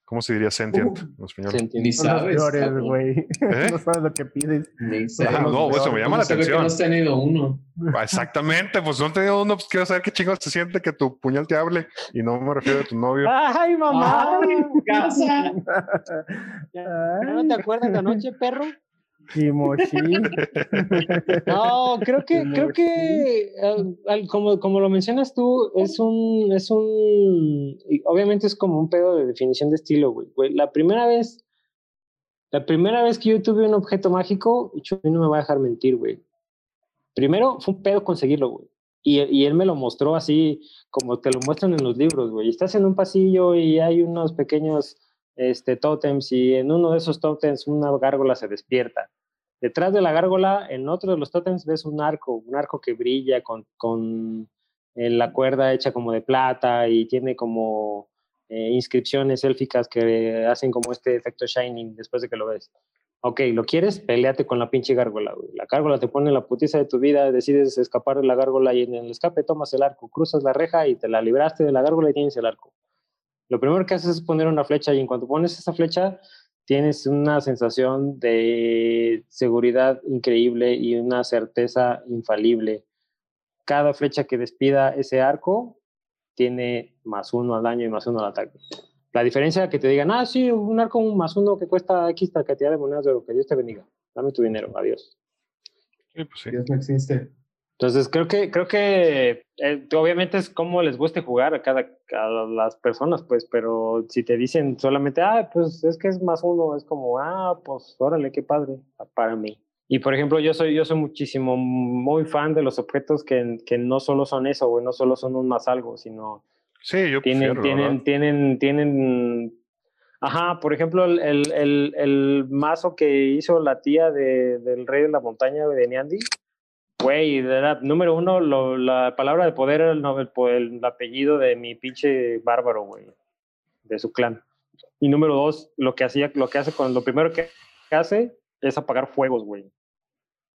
Speaker 1: ¿Cómo se diría sentient en español?
Speaker 3: Ni sabes.
Speaker 6: güey.
Speaker 1: ¿Eh?
Speaker 6: No sabes lo que pides.
Speaker 3: Ni
Speaker 1: Ah, no, eso me llama la
Speaker 3: ve que
Speaker 1: atención.
Speaker 3: no has tenido uno.
Speaker 1: Ah, Exactamente, pues no he tenido uno, pues quiero saber qué chingados se siente que tu puñal te hable y no me refiero a tu novio.
Speaker 2: ¡Ay, mamá!
Speaker 3: casa.
Speaker 2: ¿Ya no te acuerdas de anoche, perro?
Speaker 6: Kimoshi.
Speaker 2: No, creo que, creo que, como, como lo mencionas tú, es un, es un, obviamente es como un pedo de definición de estilo, güey. Güey, La primera vez, la primera vez que yo tuve un objeto mágico, yo no me va a dejar mentir, güey. Primero fue un pedo conseguirlo, güey. Y, y él me lo mostró así, como te lo muestran en los libros, güey. Estás en un pasillo y hay unos pequeños este, tótems y en uno de esos tótems una gárgola se despierta. Detrás de la gárgola, en otro de los tótems, ves un arco, un arco que brilla con, con eh, la cuerda hecha como de plata y tiene como eh, inscripciones élficas que hacen como este efecto shining después de que lo ves. Ok, ¿lo quieres? Peleate con la pinche gárgola. La gárgola te pone la putiza de tu vida, decides escapar de la gárgola y en el escape tomas el arco, cruzas la reja y te la libraste de la gárgola y tienes el arco. Lo primero que haces es poner una flecha y en cuanto pones esa flecha tienes una sensación de seguridad increíble y una certeza infalible. Cada flecha que despida ese arco tiene más uno al daño y más uno al ataque. La diferencia que te digan, ah, sí, un arco más uno que cuesta X cantidad de monedas de oro, que Dios te bendiga. Dame tu dinero, adiós.
Speaker 1: Sí, pues sí.
Speaker 3: Dios no existe.
Speaker 2: Entonces creo que creo que eh, obviamente es como les guste jugar a cada a las personas, pues, pero si te dicen solamente, ah, pues es que es más uno, es como, ah, pues órale, qué padre para mí. Y por ejemplo, yo soy yo soy muchísimo muy fan de los objetos que, que no solo son eso, güey, no solo son un más algo, sino
Speaker 1: Sí, yo
Speaker 2: tienen,
Speaker 1: prefiero,
Speaker 2: tienen, tienen, tienen, ajá, por ejemplo, el, el, el, el mazo que hizo la tía de, del rey de la montaña de Niandi, güey, era, número uno, lo- la palabra de poder era el, el, po- el apellido de mi pinche bárbaro, güey, de su clan. Y número dos, lo que hacía, lo que hace con, lo primero que hace es apagar fuegos, güey.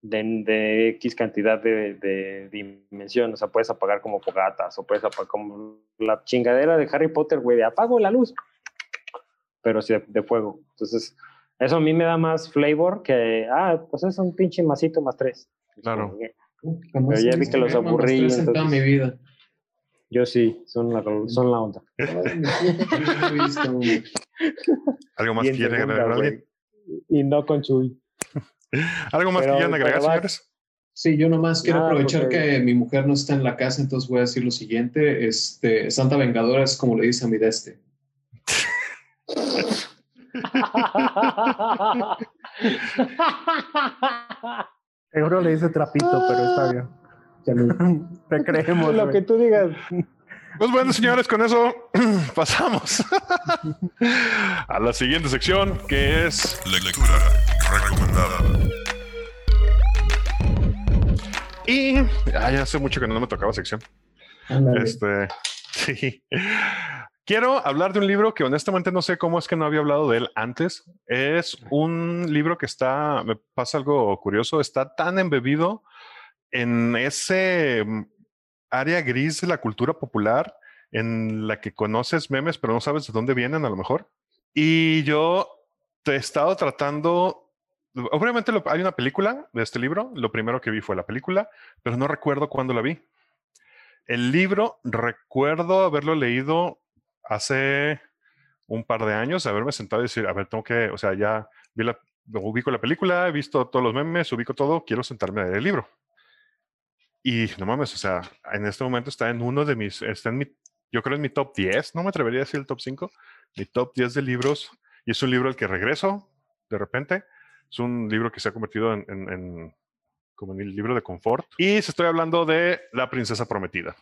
Speaker 2: De, de X cantidad de, de dimensión, o sea, puedes apagar como fogatas, o puedes apagar como la chingadera de Harry Potter, güey, de apago la luz, pero sí de, de fuego. Entonces, eso a mí me da más flavor que, ah, pues es un pinche masito más tres.
Speaker 1: Claro.
Speaker 3: Jamás
Speaker 2: Pero ya vi que los aburrí,
Speaker 3: tres en toda
Speaker 2: entonces-
Speaker 3: mi vida.
Speaker 2: Yo sí, son la, son la onda.
Speaker 1: ¿Algo más que quieran agregar? alguien?
Speaker 2: Y no con Chuy.
Speaker 1: ¿Algo más
Speaker 2: Pero-
Speaker 1: que quieran agregar, señores?
Speaker 3: Sí, yo nomás quiero
Speaker 2: Nada,
Speaker 3: aprovechar
Speaker 2: porque-
Speaker 3: que mi mujer no está en la casa, entonces voy a decir lo siguiente. Este, Santa Vengadora es como le dice a mi deste.
Speaker 6: Seguro le dice trapito, pero está bien. Te creemos.
Speaker 2: Lo que tú digas.
Speaker 1: Pues bueno, señores, con eso pasamos a la siguiente sección, que es
Speaker 4: Lectura recomendada.
Speaker 1: Y ah, ya hace mucho que no me tocaba sección.
Speaker 3: Ándale.
Speaker 1: Este, sí. Quiero hablar de un libro que honestamente no sé cómo es que no había hablado de él antes. Es un libro que está, me pasa algo curioso, está tan embebido en ese mm, área gris de la cultura popular en la que conoces memes, pero no sabes de dónde vienen a lo mejor. Y yo te he estado tratando, obviamente lo- hay una película de este libro, lo primero que vi fue la película, pero no recuerdo cuándo la vi. El libro recuerdo haberlo leído hace un par de años haberme sentado y decir, a ver, tengo que, o sea, ya vi la, ubico la película, he visto todos los memes, ubico todo, quiero sentarme a leer el libro. Y no mames, o sea, en este momento está en uno de mis, está en mi, yo creo en mi top 10, no me atrevería a decir el top 5, mi top 10 de libros, y es un libro al que regreso de repente, es un libro que se ha convertido en, en, en como en el libro de confort, y se estoy hablando de La Princesa Prometida.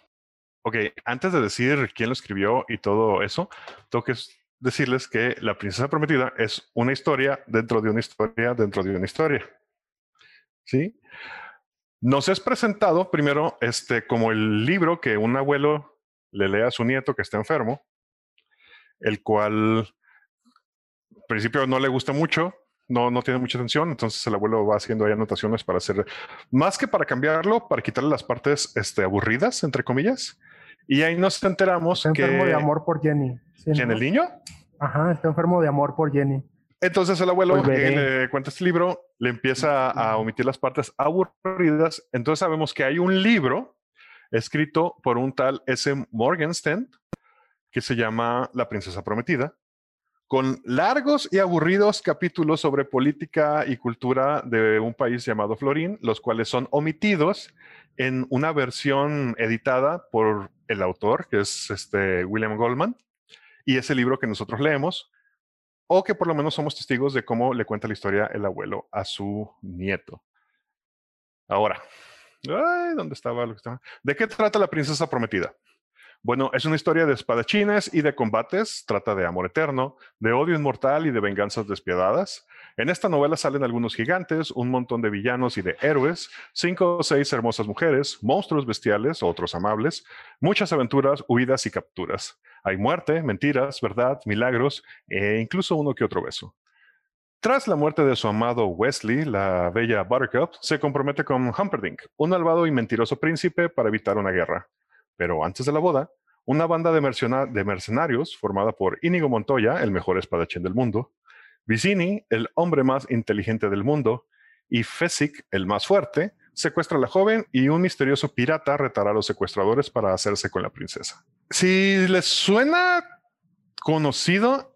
Speaker 1: Ok, antes de decir quién lo escribió y todo eso, tengo que decirles que La Princesa Prometida es una historia dentro de una historia dentro de una historia. ¿Sí? Nos es presentado primero este, como el libro que un abuelo le lee a su nieto que está enfermo, el cual al principio no le gusta mucho, no, no tiene mucha atención, entonces el abuelo va haciendo ahí anotaciones para hacer, más que para cambiarlo, para quitarle las partes este, aburridas, entre comillas. Y ahí nos enteramos
Speaker 6: Está
Speaker 1: que...
Speaker 6: enfermo de amor por Jenny. ¿sí,
Speaker 1: ¿Quién,
Speaker 6: no?
Speaker 1: el niño?
Speaker 6: Ajá, está enfermo de amor por Jenny.
Speaker 1: Entonces el abuelo
Speaker 6: Pues
Speaker 1: le cuenta este libro, le empieza a omitir las partes aburridas. Entonces sabemos que hay un libro escrito por un tal S. Morgenstern que se llama La Princesa Prometida, con largos y aburridos capítulos sobre política y cultura de un país llamado Florín, los cuales son omitidos en una versión editada por el autor, que es este William Goldman, y ese libro que nosotros leemos, o que por lo menos somos testigos de cómo le cuenta la historia el abuelo a su nieto. Ahora, ay, ¿dónde estaba lo que estaba? ¿De qué trata la princesa prometida? Bueno, es una historia de espadachines y de combates, trata de amor eterno, de odio inmortal y de venganzas despiadadas. En esta novela salen algunos gigantes, un montón de villanos y de héroes, cinco o seis hermosas mujeres, monstruos bestiales, otros amables, muchas aventuras, huidas y capturas. Hay muerte, mentiras, verdad, milagros e incluso uno que otro beso. Tras la muerte de su amado Wesley, la bella Buttercup se compromete con Humperdinck, un malvado y mentiroso príncipe, para evitar una guerra. Pero antes de la boda, una banda de, mercena- de mercenarios formada por Íñigo Montoya, el mejor espadachín del mundo, Vicini, el hombre más inteligente del mundo, y Fesic, el más fuerte, secuestra a la joven y un misterioso pirata retará a los secuestradores para hacerse con la princesa. Si les suena conocido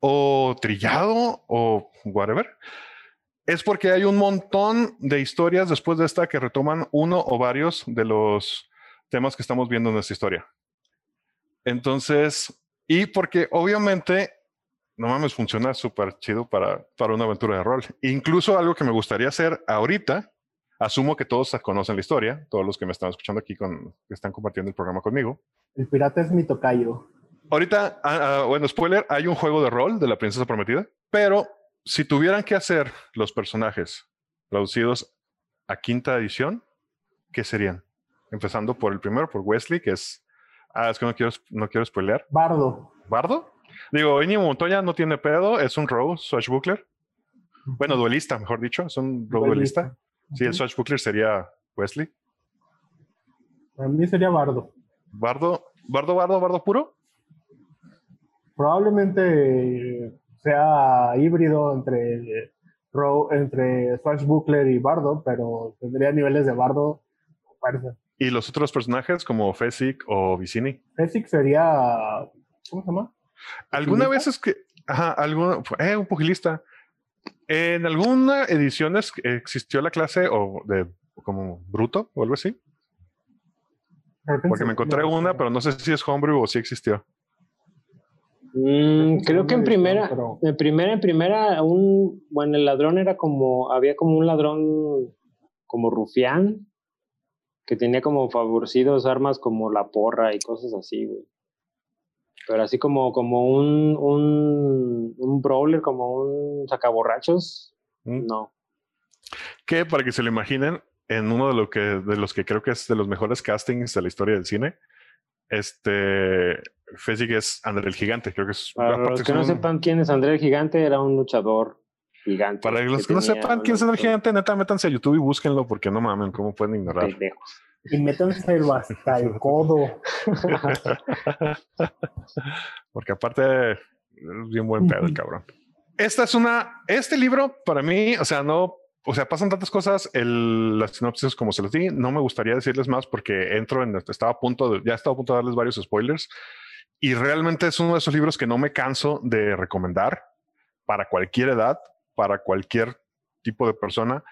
Speaker 1: o trillado o whatever, es porque hay un montón de historias después de esta que retoman uno o varios de los temas que estamos viendo en esta historia. Entonces, y porque obviamente, no mames, funciona súper chido para, para una aventura de rol. Incluso algo que me gustaría hacer ahorita, asumo que todos conocen la historia, todos los que me están escuchando aquí, con, que están compartiendo el programa conmigo.
Speaker 6: El pirata es mi tocayo.
Speaker 1: Ahorita, ah, ah, bueno, spoiler, hay un juego de rol de la princesa prometida, pero si tuvieran que hacer los personajes traducidos a quinta edición, ¿qué serían? Empezando por el primero, por Wesley, que es... Ah, es que no quiero, no quiero spoilear.
Speaker 6: Bardo.
Speaker 1: ¿Bardo? Digo, Íñigo Montoya no tiene pedo, es un rogue, swashbuckler. Bueno, duelista, mejor dicho, es un rogue duelista. Sí, el
Speaker 6: Ujú.
Speaker 1: swashbuckler sería Wesley.
Speaker 6: Para mí sería Bardo.
Speaker 1: ¿Bardo, Bardo, Bardo, Bardo puro?
Speaker 6: Probablemente sea híbrido entre, entre Swashbuckler y Bardo, pero tendría niveles de Bardo.
Speaker 1: Y los otros personajes como Fesic o Vicini.
Speaker 6: Fesic sería. ¿Cómo se llama?
Speaker 1: ¿Alguna vez es que, ajá, alguna, eh, un pugilista? ¿En alguna edición es- existió la clase o de como bruto o algo así? Porque me encontré
Speaker 6: no,
Speaker 1: una, pero no sé si es homebrew o si existió.
Speaker 2: Mm, creo que en primera, en primera, en primera, un, bueno, el ladrón era como, había como un ladrón como rufián, que tenía como favorecidos armas como la porra y cosas así, güey. Pero así como, como un, un, un brawler, como un sacaborrachos,
Speaker 1: Mm.
Speaker 2: no.
Speaker 1: Que para que se lo imaginen, en uno de, lo que, de los que creo que es de los mejores castings de la historia del cine, este Fesic es André el Gigante. Creo que es.
Speaker 2: Para los que no
Speaker 1: un-
Speaker 2: sepan quién es André el Gigante, era un luchador gigante.
Speaker 1: para los que, no
Speaker 2: tenía
Speaker 1: sepan quién es el Gigante, neta, métanse a YouTube y búsquenlo porque no mamen, ¿cómo pueden ignorar?
Speaker 2: pendejos.
Speaker 6: Y métanse hasta el codo.
Speaker 1: Porque aparte es bien buen pedo el cabrón. Esta es una, este libro para mí, o sea, no, o sea, pasan tantas cosas, el, las sinopsis como se los di, no me gustaría decirles más porque entro en, estaba a punto de, ya estaba a punto de darles varios spoilers Y realmente es uno de esos libros que no me canso de recomendar para cualquier edad, para cualquier tipo de persona.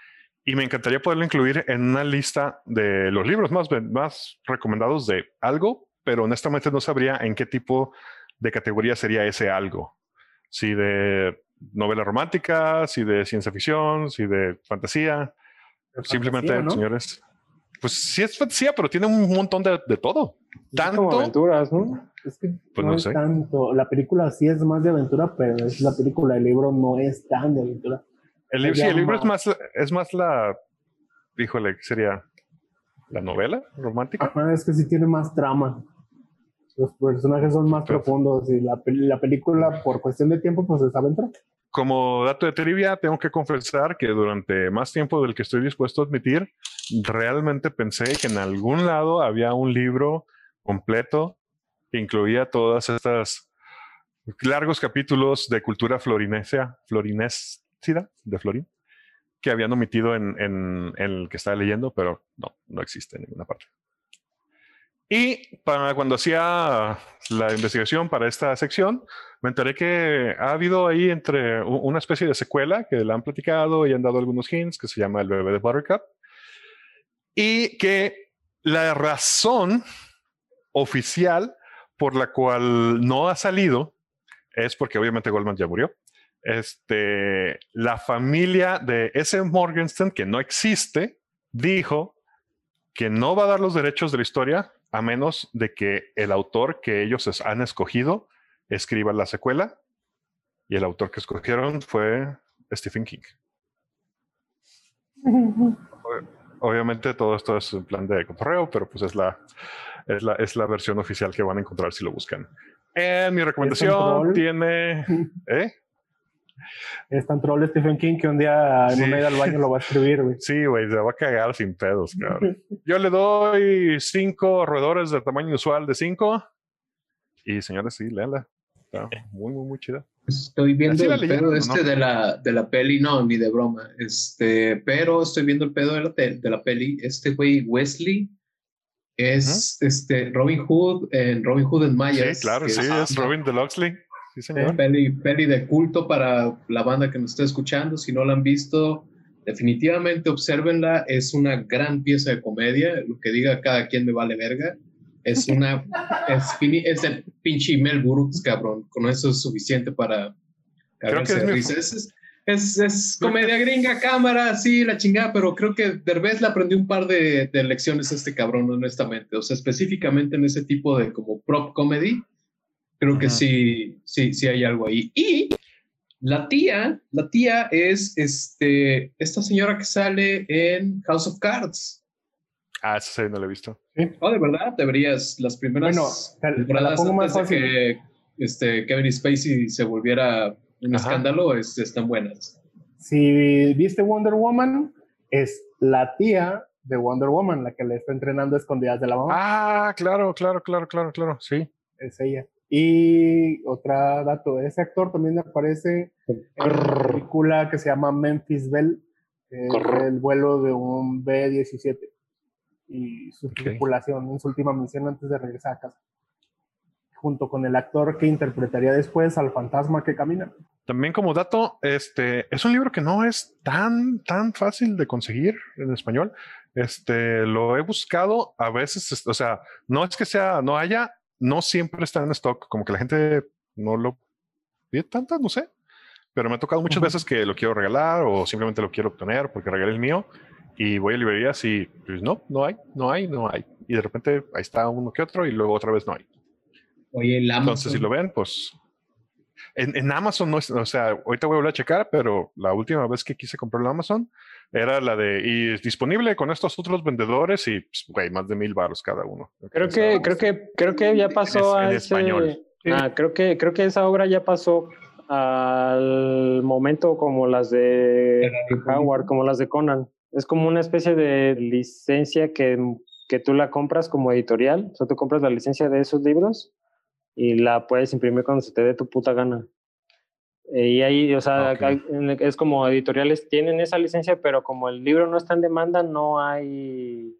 Speaker 1: Y me encantaría poderlo incluir en una lista de los libros más, más recomendados de algo, pero honestamente no sabría en qué tipo de categoría sería ese algo. Si de novela romántica, si de ciencia ficción, si de fantasía. Simplemente, señores. Pues sí es fantasía, pero tiene un montón de, de todo. Tanto.
Speaker 2: Como aventuras, ¿no?
Speaker 6: Es que
Speaker 1: Pues
Speaker 6: no,
Speaker 1: no
Speaker 6: es tanto. La película sí es más de aventura, pero es la película. El libro no es tan de aventura.
Speaker 1: El, libro- sí, el libro es
Speaker 6: más.
Speaker 1: es más la. Híjole, ¿qué sería? ¿La novela romántica?
Speaker 6: Ajá, es que sí tiene más trama. Los personajes son más
Speaker 1: Pero-
Speaker 6: profundos y la, la película, por cuestión de tiempo, pues es aventura.
Speaker 1: Como dato de trivia, tengo que confesar que durante más tiempo del que estoy dispuesto a admitir, realmente pensé que en algún lado había un libro completo incluía todas estas largos capítulos de cultura florinesia, florinécida, de Florín, que habían omitido en, el que estaba leyendo, pero no, no existe en ninguna parte. Y para cuando hacía la investigación para esta sección, me enteré que ha habido ahí entre una especie de secuela que la han platicado y han dado algunos hints que se llama El bebé de Buttercup. Y que la razón oficial por la cual no ha salido es porque obviamente Goldman ya murió. Este, la familia de ese Morgenstern, que no existe, dijo que no va a dar los derechos de la historia a menos de que el autor que ellos han escogido escriba la secuela. Y el autor que escogieron fue Stephen King. Ob- Obviamente todo esto es en plan de cotorreo, pero pues es la, es la, es la versión oficial que van a encontrar si lo buscan. Eh, mi recomendación tiene... ¿Eh?
Speaker 6: Es tan troll Stephen King que un día en
Speaker 1: Sí.
Speaker 6: una ida al baño lo va a escribir, güey.
Speaker 1: Sí, güey, se va a cagar sin pedos, cabrón. Yo le doy cinco roedores de tamaño usual de cinco. Y señores, sí, léanla. Está muy, muy, muy chida.
Speaker 3: Estoy viendo
Speaker 1: ¿Así la
Speaker 3: el
Speaker 1: leyeron
Speaker 3: pedo este
Speaker 1: no?
Speaker 3: de, la, de la peli, no, ni de broma. Este, pero estoy viendo el pedo de la, de la peli. Este güey, Wesley, es este Robin Hood en Robin Hood en Mayas.
Speaker 1: Sí, claro, sí,
Speaker 3: es
Speaker 1: es Robin Deluxley. Sí, señor.
Speaker 3: Peli, peli de culto para la banda que nos está escuchando. Si no la han visto, definitivamente obsérvenla. Es una gran pieza de comedia. Lo que diga cada quien me vale verga. Es una. es, es de pinche Mel Brooks, cabrón. Con eso es suficiente para.
Speaker 1: Creo que es.
Speaker 3: Es, es,
Speaker 1: que-
Speaker 3: comedia gringa, cámara, sí, la chingada, pero creo que Derbez le aprendió un par de, de lecciones a este cabrón, honestamente. O sea, específicamente en ese tipo de como prop comedy, creo que sí, sí, sí hay algo ahí. Y la tía, la tía es este, esta señora que sale en House of Cards.
Speaker 1: Ah, esa sí, no la he visto.
Speaker 3: Oh, de verdad, deberías las primeras
Speaker 6: Bueno, la
Speaker 3: temporadas
Speaker 6: más
Speaker 3: antes de que este, Kevin Spacey se volviera un
Speaker 1: Ajá.
Speaker 3: escándalo, es- están buenas.
Speaker 6: Si viste Wonder Woman, es la tía de Wonder Woman, la que le está entrenando a escondidas de la mamá.
Speaker 1: Ah, claro, claro, claro, claro, claro. Sí.
Speaker 6: Es ella. Y otro dato, ese actor también aparece en una película que se llama Memphis Belle, que es el vuelo de un B-17 y su tripulación en su última misión antes de regresar a casa. Junto con el actor que interpretaría después al fantasma que camina.
Speaker 1: También como dato, este es un libro que no es tan, tan fácil de conseguir en español. Este lo he buscado a veces, es- o sea, no es que sea, no haya, no siempre está en stock, como que la gente no lo pide tanto, no sé. Pero me ha tocado muchas veces que lo quiero regalar o simplemente lo quiero obtener porque regalé el mío y voy a librerías y pues no, no hay, no hay, no hay. Y de repente ahí está uno que otro y luego otra vez no hay.
Speaker 3: Oye, el Amazon.
Speaker 1: Entonces, si lo ven, pues. En, en Amazon no es, o sea, ahorita voy a volver a checar, pero la última vez que quise comprar en Amazon era la de, y es disponible con estos otros vendedores y, pues, güey, más de mil baros cada uno.
Speaker 2: Creo que, creo que, creo que ya pasó
Speaker 1: En
Speaker 2: a
Speaker 1: en
Speaker 2: ese-
Speaker 1: español.
Speaker 2: Ah, creo que, creo que esa obra ya pasó al momento como las de Howard, como las de Conan. Es como una especie de licencia que, que tú la compras como editorial. O sea, tú compras la licencia de esos libros y la puedes imprimir cuando se te dé tu puta gana. Y ahí, o sea, en- es como editoriales tienen esa licencia, pero como el libro no está en demanda, no hay,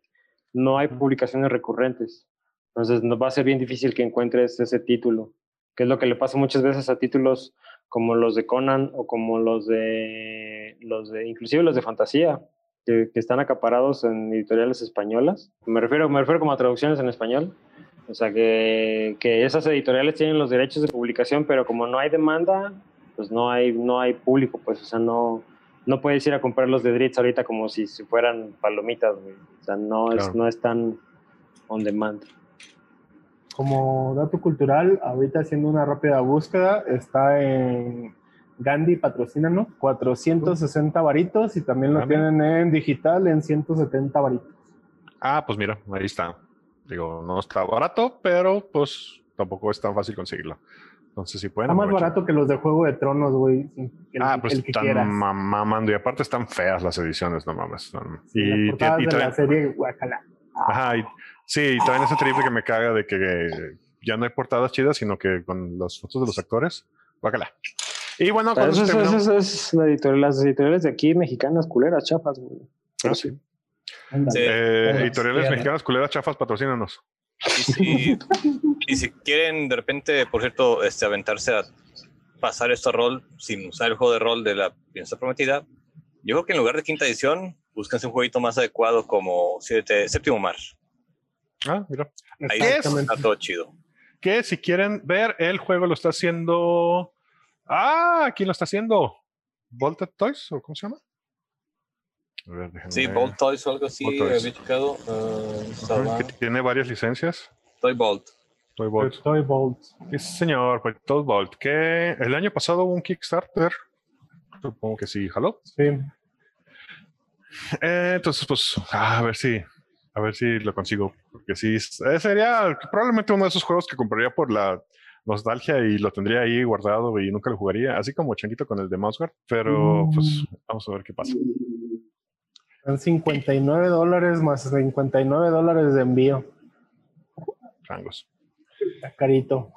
Speaker 2: no hay publicaciones recurrentes. Entonces nos va a ser bien difícil que encuentres ese título, que es lo que le pasa muchas veces a títulos como los de Conan o como los de, los de inclusive los de fantasía, que, que están acaparados en editoriales españolas. Me refiero, me refiero como a traducciones en español. O sea, que, que esas editoriales tienen los derechos de publicación, pero como no hay demanda, pues no hay, no hay público, pues, o sea, no, no puedes ir a comprar los de Dritz ahorita como si, si fueran palomitas, güey. O sea, no, es,
Speaker 1: Claro.
Speaker 2: no es tan on demand.
Speaker 6: Como dato cultural, ahorita haciendo una rápida búsqueda, está en Gandhi, patrocínanos, 460 varitos y también lo tienen en digital en 170 varitos.
Speaker 1: Ah, pues mira, ahí está. Digo, no está barato, pero pues tampoco es tan fácil conseguirlo. Entonces, si pueden.
Speaker 6: Está más barato que los de Juego de Tronos, güey.
Speaker 1: Ah, pues
Speaker 6: el que
Speaker 1: están
Speaker 6: quieras.
Speaker 1: ma- mamando. Y aparte están feas las ediciones, no mames.
Speaker 6: Sí,
Speaker 1: y,
Speaker 6: las portadas
Speaker 1: y
Speaker 6: de la serie, guacala.
Speaker 1: Ajá, y- sí, y también ese triple que me caga de que ya no hay portadas chidas, sino que con las fotos de los actores, guácala. Y bueno, con
Speaker 2: eso,
Speaker 1: eso
Speaker 2: es-
Speaker 1: terminamos.
Speaker 2: eso es la editorial, las editoriales de aquí mexicanas, culeras, chafas, güey.
Speaker 1: Ah, sí. Eh, editoriales mexicanas, culeras, chafas, patrocínanos.
Speaker 7: Y si, y si quieren de repente, por cierto, este, aventarse a pasar esto a rol sin usar el juego de rol de la piensa prometida, yo creo que en lugar de quinta edición, búsquense un jueguito más adecuado como siete- séptimo mar.
Speaker 1: Ah, mira.
Speaker 7: Ahí está todo chido.
Speaker 1: Que si quieren ver, el juego lo está haciendo. Ah, ¿quién lo está haciendo? ¿Volted Toys? ¿O cómo se llama? A ver, déjenme
Speaker 7: Sí. Bolt Toys o algo así, había checado.
Speaker 1: Ajá, que tiene varias licencias.
Speaker 7: Toy Bolt.
Speaker 1: Toy Bolt.
Speaker 6: Toy Bolt.
Speaker 1: Sí, señor, Toy Bolt. Que el año pasado hubo un Kickstarter. Supongo que sí, jaló.
Speaker 6: Sí.
Speaker 1: Eh, entonces, pues, a ver si, a ver si lo consigo. Porque sí, eh, sería probablemente uno de esos juegos que compraría por la nostalgia y lo tendría ahí guardado y nunca lo jugaría, así como Changuito con el de Mouseguard. Pero, pues, vamos a ver qué pasa.
Speaker 6: Son 59 dólares más 59 dólares de envío.
Speaker 1: Changos.
Speaker 6: Está carito.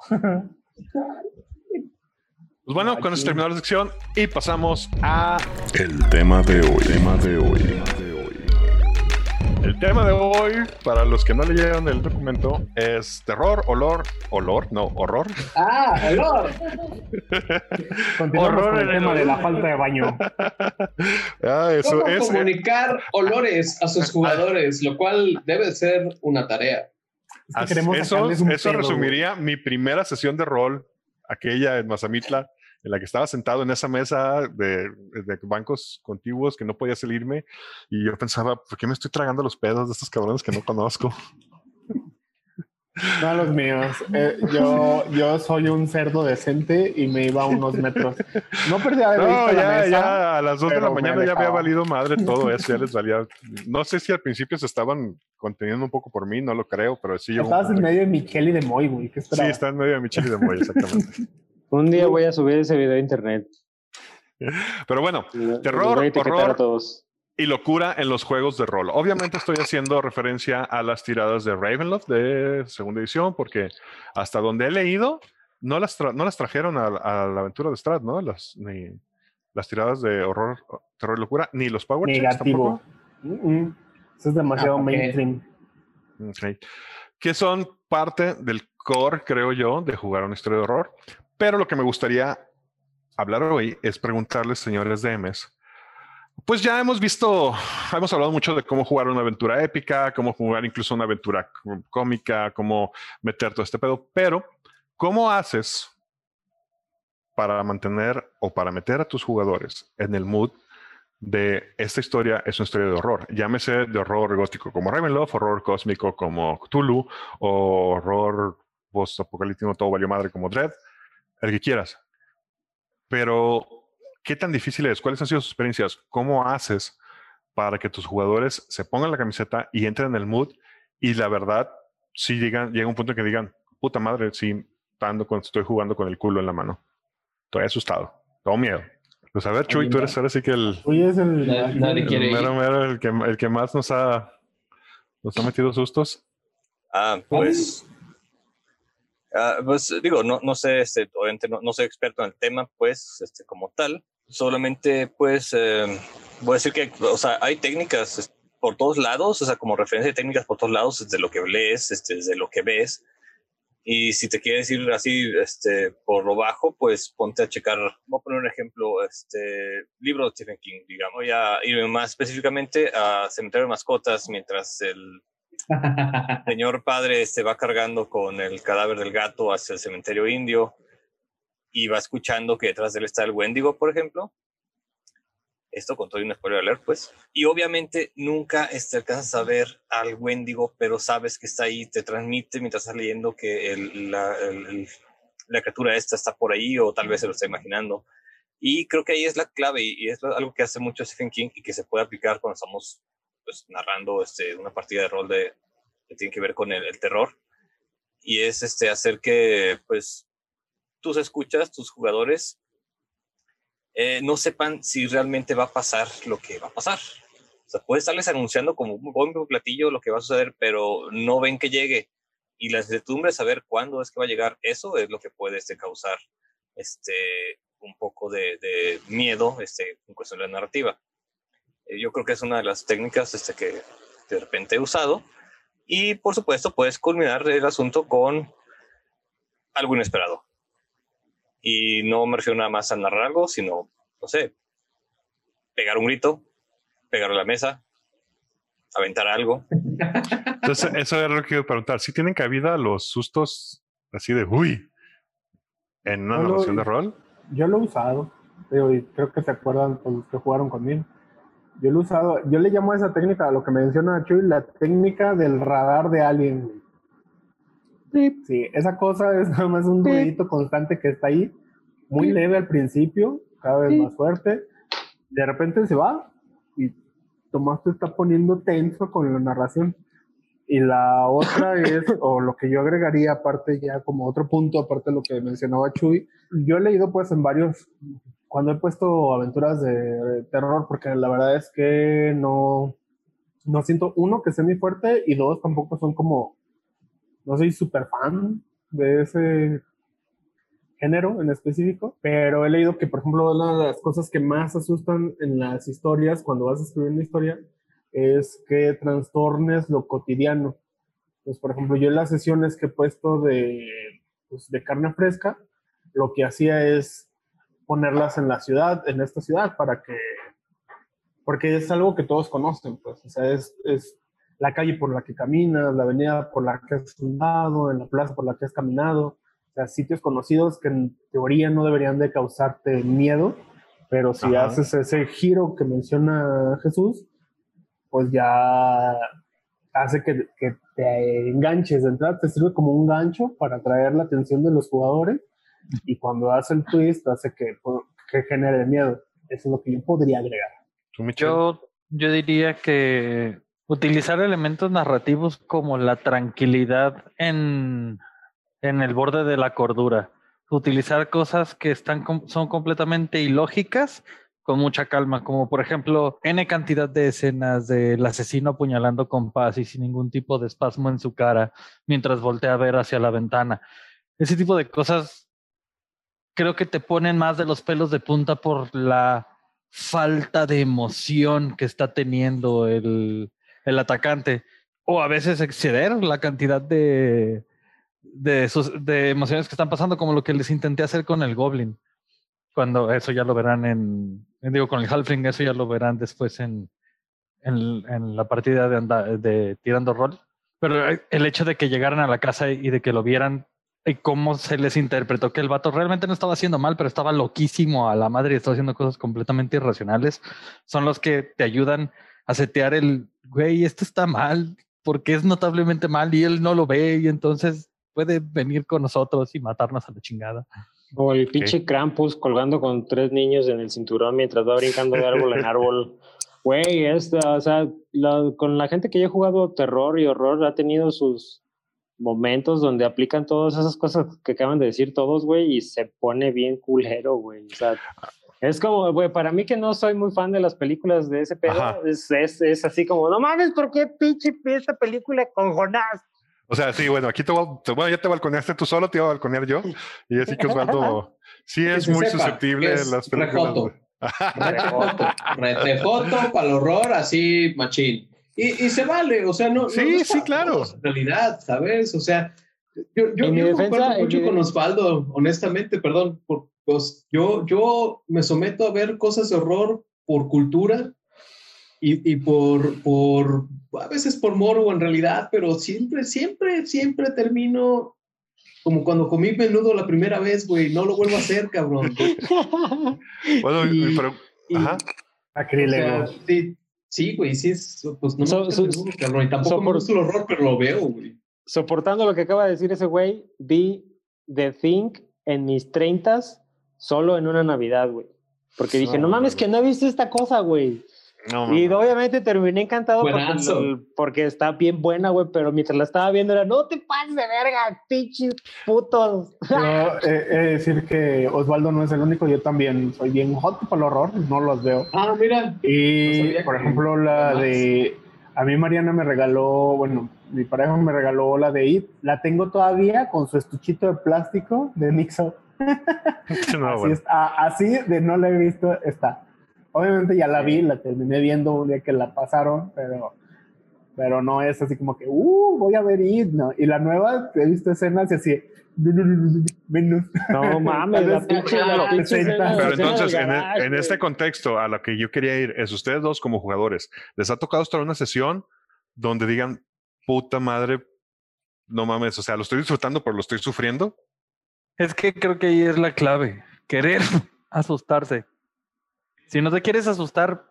Speaker 1: Pues bueno, con esto terminamos la sección y pasamos a
Speaker 4: El tema de hoy, tema de hoy.
Speaker 1: El tema de hoy. Para los que no leyeron el documento, es terror, olor, olor, no, horror.
Speaker 3: ¡Ah, olor!
Speaker 6: Continuamos
Speaker 1: Horror
Speaker 6: con el tema de la falta de baño.
Speaker 1: Ah, eso
Speaker 3: ¿Cómo
Speaker 1: es.
Speaker 3: comunicar olores a sus jugadores? Lo cual debe ser una tarea.
Speaker 6: Es que
Speaker 1: eso eso
Speaker 6: pedo,
Speaker 1: resumiría mi primera sesión de rol, aquella en Mazamitla, en la que estaba sentado en esa mesa de, de bancos contiguos que no podía salirme y yo pensaba, ¿por qué me estoy tragando los pedos de estos cabrones que no conozco?
Speaker 6: No los míos. Eh, yo, yo soy un cerdo decente y me iba a unos metros. No perdía de vista
Speaker 1: No,
Speaker 6: la
Speaker 1: ya,
Speaker 6: mesa.
Speaker 1: ya a las 2 de la mañana ya había valido madre todo eso, ya les valía. No sé si al principio se estaban conteniendo un poco por mí, no lo creo, pero sí. un
Speaker 6: Estabas en medio de Michelle y de Moy, güey. ¿Qué
Speaker 1: Sí, está en medio de mi chile de Moy, exactamente.
Speaker 2: Un día voy a subir ese video a internet.
Speaker 1: Pero bueno, Terror, horror.
Speaker 2: a todos.
Speaker 1: y locura en los juegos de rol. Obviamente estoy haciendo referencia a las tiradas de Ravenloft de segunda edición, porque hasta donde he leído, no las, tra- no las trajeron a, a la aventura de Strat, ¿no? Las, ni las tiradas de horror, terror y locura, ni los Power Checks
Speaker 6: Negativo.
Speaker 1: tampoco.
Speaker 6: Mm, mm. Eso es demasiado
Speaker 3: Ah,
Speaker 6: mainstream.
Speaker 1: Ok. Que son parte del core, creo yo, de jugar una historia de horror. Pero lo que me gustaría hablar hoy es preguntarles, señores DMs, pues ya hemos visto, hemos hablado mucho de cómo jugar una aventura épica, cómo jugar incluso una aventura cómica, cómo meter todo este pedo, pero ¿cómo haces para mantener o para meter a tus jugadores en el mood de esta historia es una historia de horror. Llámese de horror gótico como Ravenloft, horror cósmico como Cthulhu, o horror post-apocalíptico todo valió madre como Dread, el que quieras. Pero, ¿qué tan difícil es? ¿Cuáles han sido sus experiencias? ¿Cómo haces para que tus jugadores se pongan la camiseta y entren en el mood? Y la verdad, si digan, llega un punto en que digan, puta madre, sí, ando con- estoy jugando con el culo en la mano. Estoy asustado, tengo miedo. Pues a ver, Chuy, tú eres ahora sí que el,
Speaker 6: Uy, es el.
Speaker 1: El
Speaker 3: quiere ir.
Speaker 1: mero, mero, el que, el que más nos ha, nos ha metido sustos.
Speaker 7: Ah, pues. Ah, pues digo, no, no sé, este, obviamente no, no soy experto en el tema, pues, este, como tal. Solamente, pues, eh, voy a decir que, o sea, hay técnicas, por todos lados, o sea, como referencia de técnicas por todos lados, desde lo que lees, este, desde lo que ves. Y si te quieres ir así este, por lo bajo, pues ponte a checar, voy a poner un ejemplo, este libro de Stephen King, digamos. Voy a irme más específicamente a Cementerio de Mascotas mientras el señor padre este, va cargando con el cadáver del gato hacia el cementerio indio y va escuchando que detrás de él está el Wendigo, por ejemplo. Esto con todo y un spoiler alert, pues. Y obviamente nunca este, alcanzas a ver al Wendigo, pero sabes que está ahí, te transmite mientras estás leyendo que la, el, criatura esta está por ahí o tal vez se lo está imaginando. Y creo que ahí es la clave y, es algo que hace mucho Stephen King y que se puede aplicar cuando estamos pues, narrando este, una partida de rol de, que tiene que ver con el, terror. Y es este, hacer que pues tus escuchas, tus jugadores, eh, no sepan si realmente va a pasar lo que va a pasar. O sea, puede estarles anunciando como un bombo platillo lo que va a suceder, pero no ven que llegue. Y la incertidumbre saber cuándo es que va a llegar, eso es lo que puede este, causar este, un poco de, de miedo este, en cuestión de la narrativa. Eh, yo creo que es una de las técnicas este, que de repente he usado. Y por supuesto, puedes culminar el asunto con algo inesperado. Y no me refiero nada más a narrar algo, sino, no sé, pegar un grito, pegar a la mesa, aventar algo.
Speaker 1: Entonces, eso es lo que quiero preguntar. ¿Si tienen cabida los sustos así de uy en una narración de rol?
Speaker 6: Yo lo he usado, y creo que se acuerdan los que jugaron conmigo. Yo lo he usado, yo le llamo a esa técnica, a lo que menciona Chuy, la técnica del radar de alguien. Sí, esa cosa es nada más un ruidito constante que está ahí, muy leve al principio, cada vez más fuerte. De repente se va y Tomás te está poniendo tenso con la narración. Y la otra es, o lo que yo agregaría aparte ya como otro punto, aparte de lo que mencionaba Chuy, yo he leído pues en varios, cuando he puesto aventuras de terror, porque la verdad es que no, no siento, uno, que sea muy fuerte y dos, tampoco son como no soy súper fan de ese género en específico, pero he leído que, por ejemplo, una de las cosas que más asustan en las historias, cuando vas a escribir una historia, es que trastornes lo cotidiano. Pues, por ejemplo, yo en las sesiones que he puesto de, pues, de carne fresca, lo que hacía es ponerlas en la ciudad, en esta ciudad, para que, porque es algo que todos conocen, pues, o sea, es, es la calle por la que caminas, la avenida por la que has andado, en la plaza por la que has caminado, o sea, sitios conocidos que en teoría no deberían de causarte miedo, pero si haces ese giro que menciona Jesús, pues ya hace que, que, te enganches de entrada, te sirve como un gancho para atraer la atención de los jugadores y cuando hace el twist hace que, que genere miedo. Eso es lo que yo podría agregar.
Speaker 5: Yo, yo diría que utilizar elementos narrativos como la tranquilidad en, en el borde de la cordura. Utilizar cosas que están son completamente ilógicas con mucha calma, como por ejemplo N cantidad de escenas del asesino apuñalando con paz y sin ningún tipo de espasmo en su cara mientras voltea a ver hacia la ventana. Ese tipo de cosas creo que te ponen más de los pelos de punta por la falta de emoción que está teniendo el, el atacante. O a veces exceder la cantidad de, de, emociones que están pasando, como lo que les intenté hacer con el Goblin. Cuando eso ya lo verán en, digo, con el Halfling, eso ya lo verán después en, en, la partida de, de tirando rol. Pero el hecho de que llegaran a la casa y de que lo vieran cómo se les interpretó que el vato realmente no estaba haciendo mal, pero estaba loquísimo a la madre y estaba haciendo cosas completamente irracionales, son los que te ayudan a setear el, güey, esto está mal, porque es notablemente mal y él no lo ve y entonces puede venir con nosotros y matarnos a la chingada.
Speaker 2: O el pinche Krampus colgando con tres niños en el cinturón mientras va brincando de árbol en árbol. Güey, esta, o sea, con la gente que ya ha jugado terror y horror ha tenido sus momentos donde aplican todas esas cosas que acaban de decir todos, güey, y se pone bien culero, güey. O sea, es como, güey, para mí que no soy muy fan de las películas de ese pedo, es, es, es, así como, no mames, ¿por qué pinche esta película con Jonás?
Speaker 1: O sea, sí, bueno, aquí te voy, bueno, ya te balconeaste tú solo, te iba a balconear yo. Y así que Osvaldo sí es muy susceptible a las películas.
Speaker 3: Refoto. Refoto. para el horror, así machín. Y, y se vale, o sea, no.
Speaker 1: Sí,
Speaker 3: no es
Speaker 1: sí, claro.
Speaker 3: En realidad, ¿sabes? O sea, yo, yo, yo
Speaker 2: defensa,
Speaker 3: comparto mucho
Speaker 2: mi
Speaker 3: con Osvaldo, honestamente, perdón. Por, pues, yo, yo me someto a ver cosas de horror por cultura y, y por, por, a veces por morbo en realidad, pero siempre, siempre, siempre termino como cuando comí menudo la primera vez, güey. No lo vuelvo a hacer, cabrón.
Speaker 1: Bueno,
Speaker 3: Y-
Speaker 1: pero,
Speaker 3: Y-
Speaker 1: ajá.
Speaker 3: o
Speaker 6: Acrílego.
Speaker 3: sea, sí, sí, güey, sí, es, pues no me
Speaker 2: So-
Speaker 3: gusta
Speaker 2: so-
Speaker 3: tampoco
Speaker 2: so
Speaker 3: me gusta el horror, pero lo veo, güey.
Speaker 2: Soportando lo que acaba de decir ese güey, vi The Thing en mis treintas solo en una Navidad, güey. Porque dije, no
Speaker 1: No,
Speaker 2: mames,
Speaker 1: güey.
Speaker 2: que no he visto esta cosa, güey.
Speaker 1: No,
Speaker 2: Y
Speaker 1: no, no.
Speaker 2: obviamente terminé encantado porque, porque está bien buena, güey, pero mientras la estaba viendo era, no te pases de verga, pinches putos.
Speaker 6: Yo eh, he de decir que Osvaldo no es el único, yo también soy bien hot para el horror, no los veo.
Speaker 3: Ah, mira. No
Speaker 6: Y,
Speaker 3: sabía
Speaker 6: por ejemplo, la de. A mí Mariana me regaló, bueno, mi pareja me regaló la de It. La tengo todavía con su estuchito de plástico de Mixo.
Speaker 1: No,
Speaker 6: así,
Speaker 1: bueno.
Speaker 6: es- a- así de no la he visto, está. Obviamente ya la vi, la terminé viendo un día que la pasaron, pero, pero no es así como que, uh, voy a ver It, ¿no? Y la nueva, he visto escenas y así, menos.
Speaker 2: No mames, la pinche, la
Speaker 6: como
Speaker 2: pinche
Speaker 6: 60.
Speaker 2: escena-
Speaker 1: Pero entonces, en, e-
Speaker 2: garage,
Speaker 1: en este contexto, a lo que yo quería ir es ustedes dos como jugadores, ¿les ha tocado estar en una sesión donde digan, puta madre, no mames, o sea, lo estoy disfrutando, pero lo estoy sufriendo?
Speaker 5: Es que creo que ahí es la clave. Querer asustarse. Si no te quieres asustar,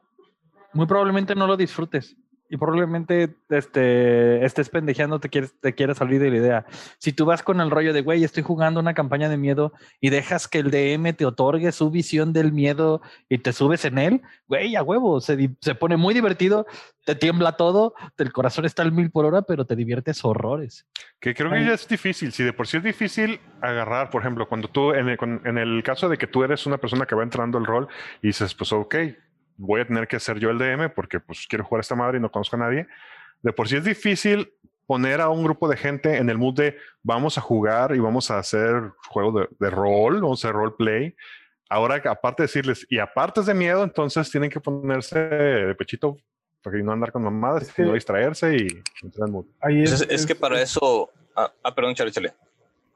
Speaker 5: muy probablemente no lo disfrutes. Y probablemente este, estés pendejeando, te quieres, te quieres salir de la idea. Si tú vas con el rollo de, güey, estoy jugando una campaña de miedo y dejas que el DM te otorgue su visión del miedo y te subes en él, güey, a huevo, se, se pone muy divertido, te tiembla todo, el corazón está al mil por hora, pero te diviertes horrores.
Speaker 1: Que creo que
Speaker 6: Ay.
Speaker 1: ya es difícil. Si de por sí es difícil agarrar, por ejemplo, cuando tú, en el, en el caso de que tú eres una persona que va entrando al rol y dices, pues ok, voy a tener que ser yo el DM porque pues quiero jugar a esta madre y no conozco a nadie. De por sí es difícil poner a un grupo de gente en el mood de vamos a jugar y vamos a hacer juego de, de rol, vamos a hacer roleplay. Ahora, aparte de decirles, y aparte es de miedo, entonces tienen que ponerse de pechito para no andar con mamadas,
Speaker 6: Es que-
Speaker 1: no distraerse y entrar en mood.
Speaker 6: Ahí
Speaker 7: Pues es, es que para eso. Ah, ah, perdón, chale, chale.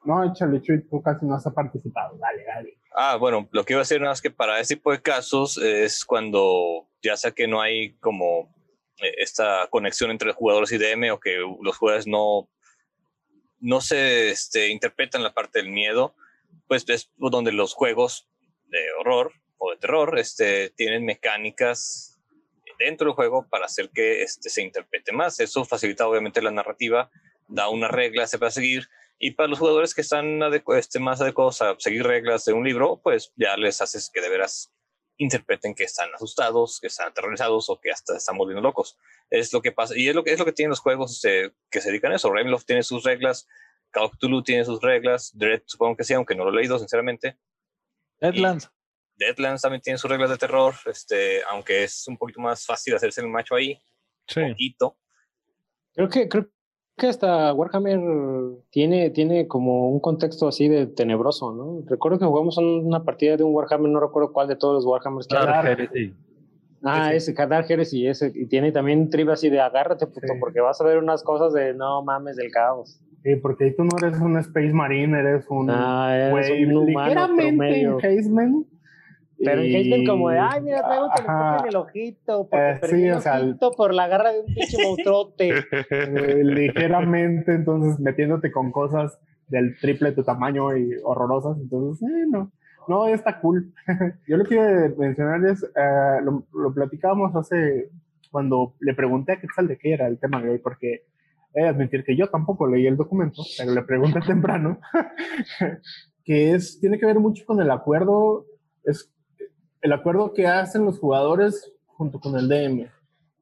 Speaker 6: No, échale, Chuy, tú casi no has participado. Dale, dale.
Speaker 7: Ah, bueno, lo que iba a decir nada más que para ese tipo de casos es cuando ya sea que no hay como eh, esta conexión entre jugadores y DM o que los jugadores no, no se este, interpretan la parte del miedo, pues es donde los juegos de horror o de terror este, tienen mecánicas dentro del juego para hacer que este, se interprete más. Eso facilita obviamente la narrativa, da unas reglas para seguir y para los jugadores que están adecu- este, más adecuados a seguir reglas de un libro, pues ya les haces que de veras interpreten que están asustados, que están aterrorizados o que hasta están volviendo locos. Es lo que pasa, y es lo que, es lo que tienen los juegos este, que se dedican a eso. Ravenloft tiene sus reglas, Call of Cthulhu tiene sus reglas, Dread supongo que sí, aunque no lo he leído sinceramente.
Speaker 5: Deadlands.
Speaker 7: Deadlands también tiene sus reglas de terror, este, aunque es un poquito más fácil hacerse el macho ahí,
Speaker 1: Sí.
Speaker 7: poquito.
Speaker 2: Creo que, creo que hasta Warhammer tiene, tiene como un contexto así de tenebroso, ¿no? Recuerdo que jugamos un- una partida de un Warhammer, no recuerdo cuál de todos los Warhammers que.
Speaker 5: Heresy.
Speaker 2: Ah, ese, Kadar Heresy, ese, y tiene también tribu así de agárrate, puto,
Speaker 6: Sí.
Speaker 2: porque vas a ver unas cosas de no mames del caos.
Speaker 6: Sí, porque ahí tú no eres un Space Marine, eres un
Speaker 2: Ah, es
Speaker 6: güey
Speaker 2: un humano
Speaker 6: ligeramente
Speaker 2: promedio. Pero
Speaker 6: Y-
Speaker 2: Hazeman como de, ay, mira, traigo telescopio en el ojito, porque
Speaker 6: Eh,
Speaker 2: perdí
Speaker 6: sí,
Speaker 2: el
Speaker 6: o sea,
Speaker 2: ojito por la garra de un pinche monstruote.
Speaker 6: eh, ligeramente, entonces metiéndote con cosas del triple de tu tamaño y horrorosas, entonces, eh, no, no, está cool. Yo lo que a mencionar es, eh, lo, lo platicábamos hace, cuando le pregunté a Quetzal de qué era el tema de hoy, porque he de admitir que yo tampoco leí el documento, pero le pregunté temprano, que es, tiene que ver mucho con el acuerdo, es el acuerdo que hacen los jugadores junto con el DM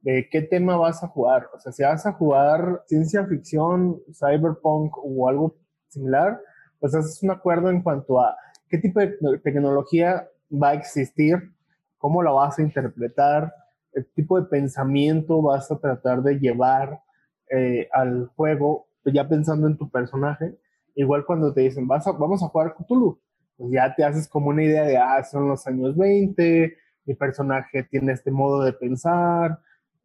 Speaker 6: de qué tema vas a jugar. O sea, si vas a jugar ciencia ficción, cyberpunk o algo similar, pues haces un acuerdo en cuanto a qué tipo de tecno- tecnología va a existir, cómo la vas a interpretar, el tipo de pensamiento vas a tratar de llevar eh, al juego, ya pensando en tu personaje. Igual cuando te dicen, vas a, vamos a jugar Cthulhu, pues ya te haces como una idea de, ah, son los años 20, mi personaje tiene este modo de pensar,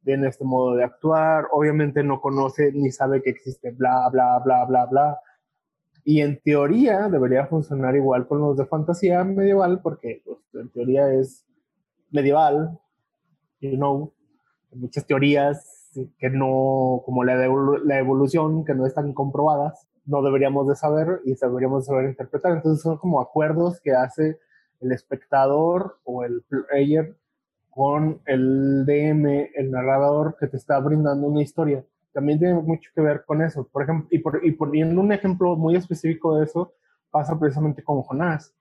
Speaker 6: tiene este modo de actuar, obviamente no conoce ni sabe que existe bla, bla, bla, bla, bla. Y en teoría debería funcionar igual con los de fantasía medieval, porque pues, en teoría es medieval, you know, muchas teorías que no, como la, la evolución, que no están comprobadas, no deberíamos de saber y deberíamos de saber interpretar. Entonces son como acuerdos que hace el espectador o el player con el DM, el narrador que te está brindando una historia. También tiene mucho que ver con eso. Por ejemplo, y, por, y poniendo un ejemplo muy específico de eso, pasa precisamente con Jonás.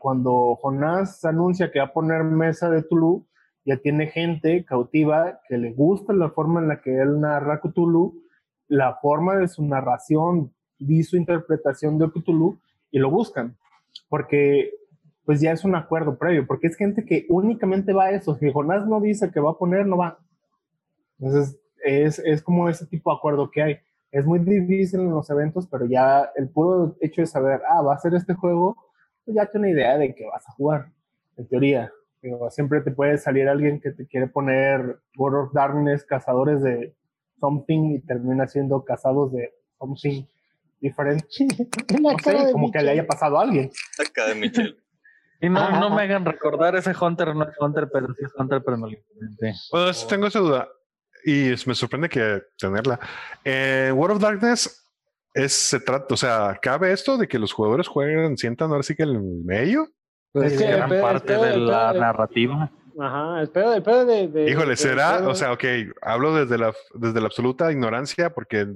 Speaker 6: Cuando Jonás anuncia que va a poner mesa de Tulu, ya tiene gente cautiva que le gusta la forma en la que él narra Cthulhu, la forma de su narración y su interpretación de Cthulhu, y lo buscan. Porque pues ya es un acuerdo previo, porque es gente que únicamente va a eso. Si Jonás no dice que va a poner, no va. Entonces, es, es como ese tipo de acuerdo que hay. Es muy difícil en los eventos, pero ya el puro hecho de saber, ah, va a ser este juego, pues ya tiene idea de que vas a jugar, en teoría. siempre te puede salir alguien que te quiere poner World of Darkness, cazadores de something, y termina siendo cazados de something diferente. no sé, como que le haya pasado a alguien.
Speaker 7: Acá de Michelle.
Speaker 5: Y no, no me hagan recordar ese Hunter, no es Hunter, pero sí es Hunter, pero no lo
Speaker 1: Bueno, tengo esa duda y me sorprende que tenerla. En World of Darkness es, se trata, o sea, ¿cabe esto de que los jugadores jueguen, sientan ahora sí que el medio?
Speaker 5: Pues es que gran parte de la narrativa.
Speaker 2: Ajá, el pedo, el pedo de, de
Speaker 1: Híjole, será, o sea, ok, hablo desde la, desde la absoluta ignorancia porque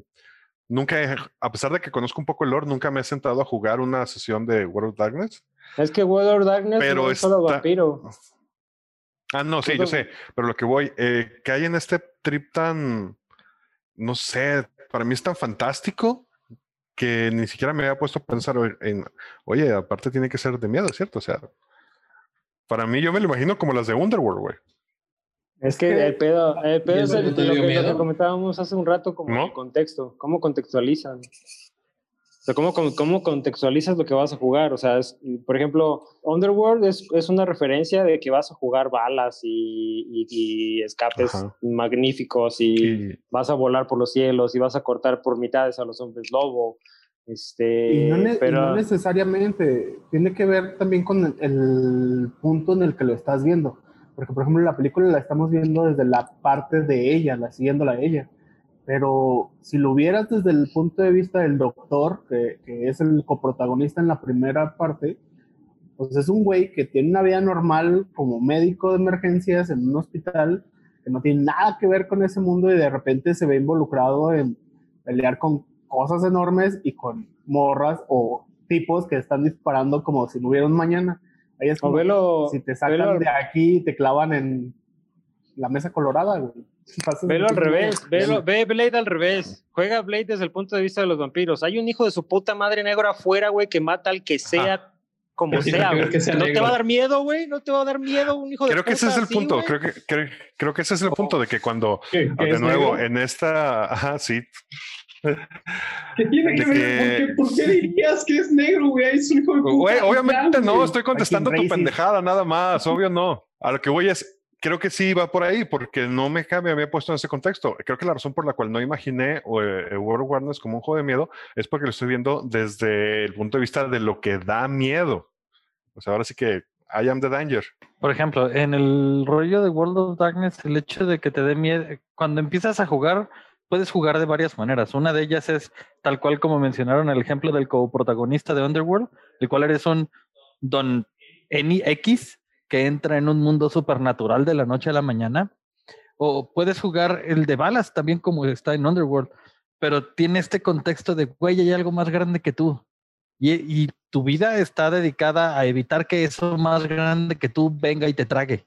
Speaker 1: nunca, a pesar de que conozco un poco el lore, nunca me he sentado a jugar una sesión de World of Darkness.
Speaker 2: Es que World of Darkness pero no es solo vampiro.
Speaker 1: Ah, no, sí, yo sé, pero lo que voy, eh, que hay en este trip tan, no sé, para mí es tan fantástico que ni siquiera me había puesto a pensar en, oye, aparte tiene que ser de miedo, ¿cierto? O sea, para mí yo me lo imagino como las de Underworld, güey.
Speaker 2: Es que el pedo, el pedo es el, lo, que, comentábamos hace un rato como el contexto, cómo contextualizan. O sea, ¿cómo, cómo, contextualizas lo que vas a jugar? O sea, por ejemplo, Underworld es, es, una referencia de que vas a jugar balas y, y, escapes magníficos y, vas a volar por los cielos y vas a cortar por mitades a los hombres lobo. Este,
Speaker 6: y no, pero... no necesariamente, tiene que ver también con el punto en el que lo estás viendo porque, por ejemplo, la película la estamos viendo desde la parte de ella, la siguiéndola a ella. Pero si lo vieras desde el punto de vista del doctor, que, es el coprotagonista en la primera parte, pues es un güey que tiene una vida normal como médico de emergencias en un hospital, que no tiene nada que ver con ese mundo y de repente se ve involucrado en pelear con cosas enormes y con morras o tipos que están disparando como si no hubiera mañana. Ahí es como si te sacan de aquí y te clavan en la mesa colorada, güey.
Speaker 2: Velo al revés, velo, ve Blade al revés. Juega Blade desde el punto de vista de los vampiros. Hay un hijo de su puta madre negro afuera, güey, que mata al que sea como sea, güey. no te va a dar miedo, güey. No te va a dar miedo un hijo
Speaker 1: creo
Speaker 2: de
Speaker 1: que ese es el punto. Creo que, creo, que ese es el punto de que cuando, de nuevo, en esta, ajá, sí,
Speaker 3: ¿Qué tiene que ver? ¿Por qué, dirías que es negro, güey? Es un hijo de
Speaker 1: Güey, obviamente no, estoy contestando tu pendejada, nada más, obvio no. A lo que voy es, creo que sí va por ahí, porque no me, me había puesto en ese contexto. Creo que la razón por la cual no imaginé eh, World of Warness como un juego de miedo es porque lo estoy viendo desde el punto de vista de lo que da miedo. O sea, ahora sí que I am the danger.
Speaker 5: Por ejemplo, en el rollo de World of Darkness, el hecho de que te dé miedo, cuando empiezas a jugar, puedes jugar de varias maneras. Una de ellas es tal cual como mencionaron el ejemplo del coprotagonista de Underworld, el cual eres un don X que entra en un mundo supernatural de la noche a la mañana. O puedes jugar el de balas también como está en Underworld, pero tiene este contexto de, güey, hay algo más grande que tú. Y, y tu vida está dedicada a evitar que eso más grande que tú venga y te trague.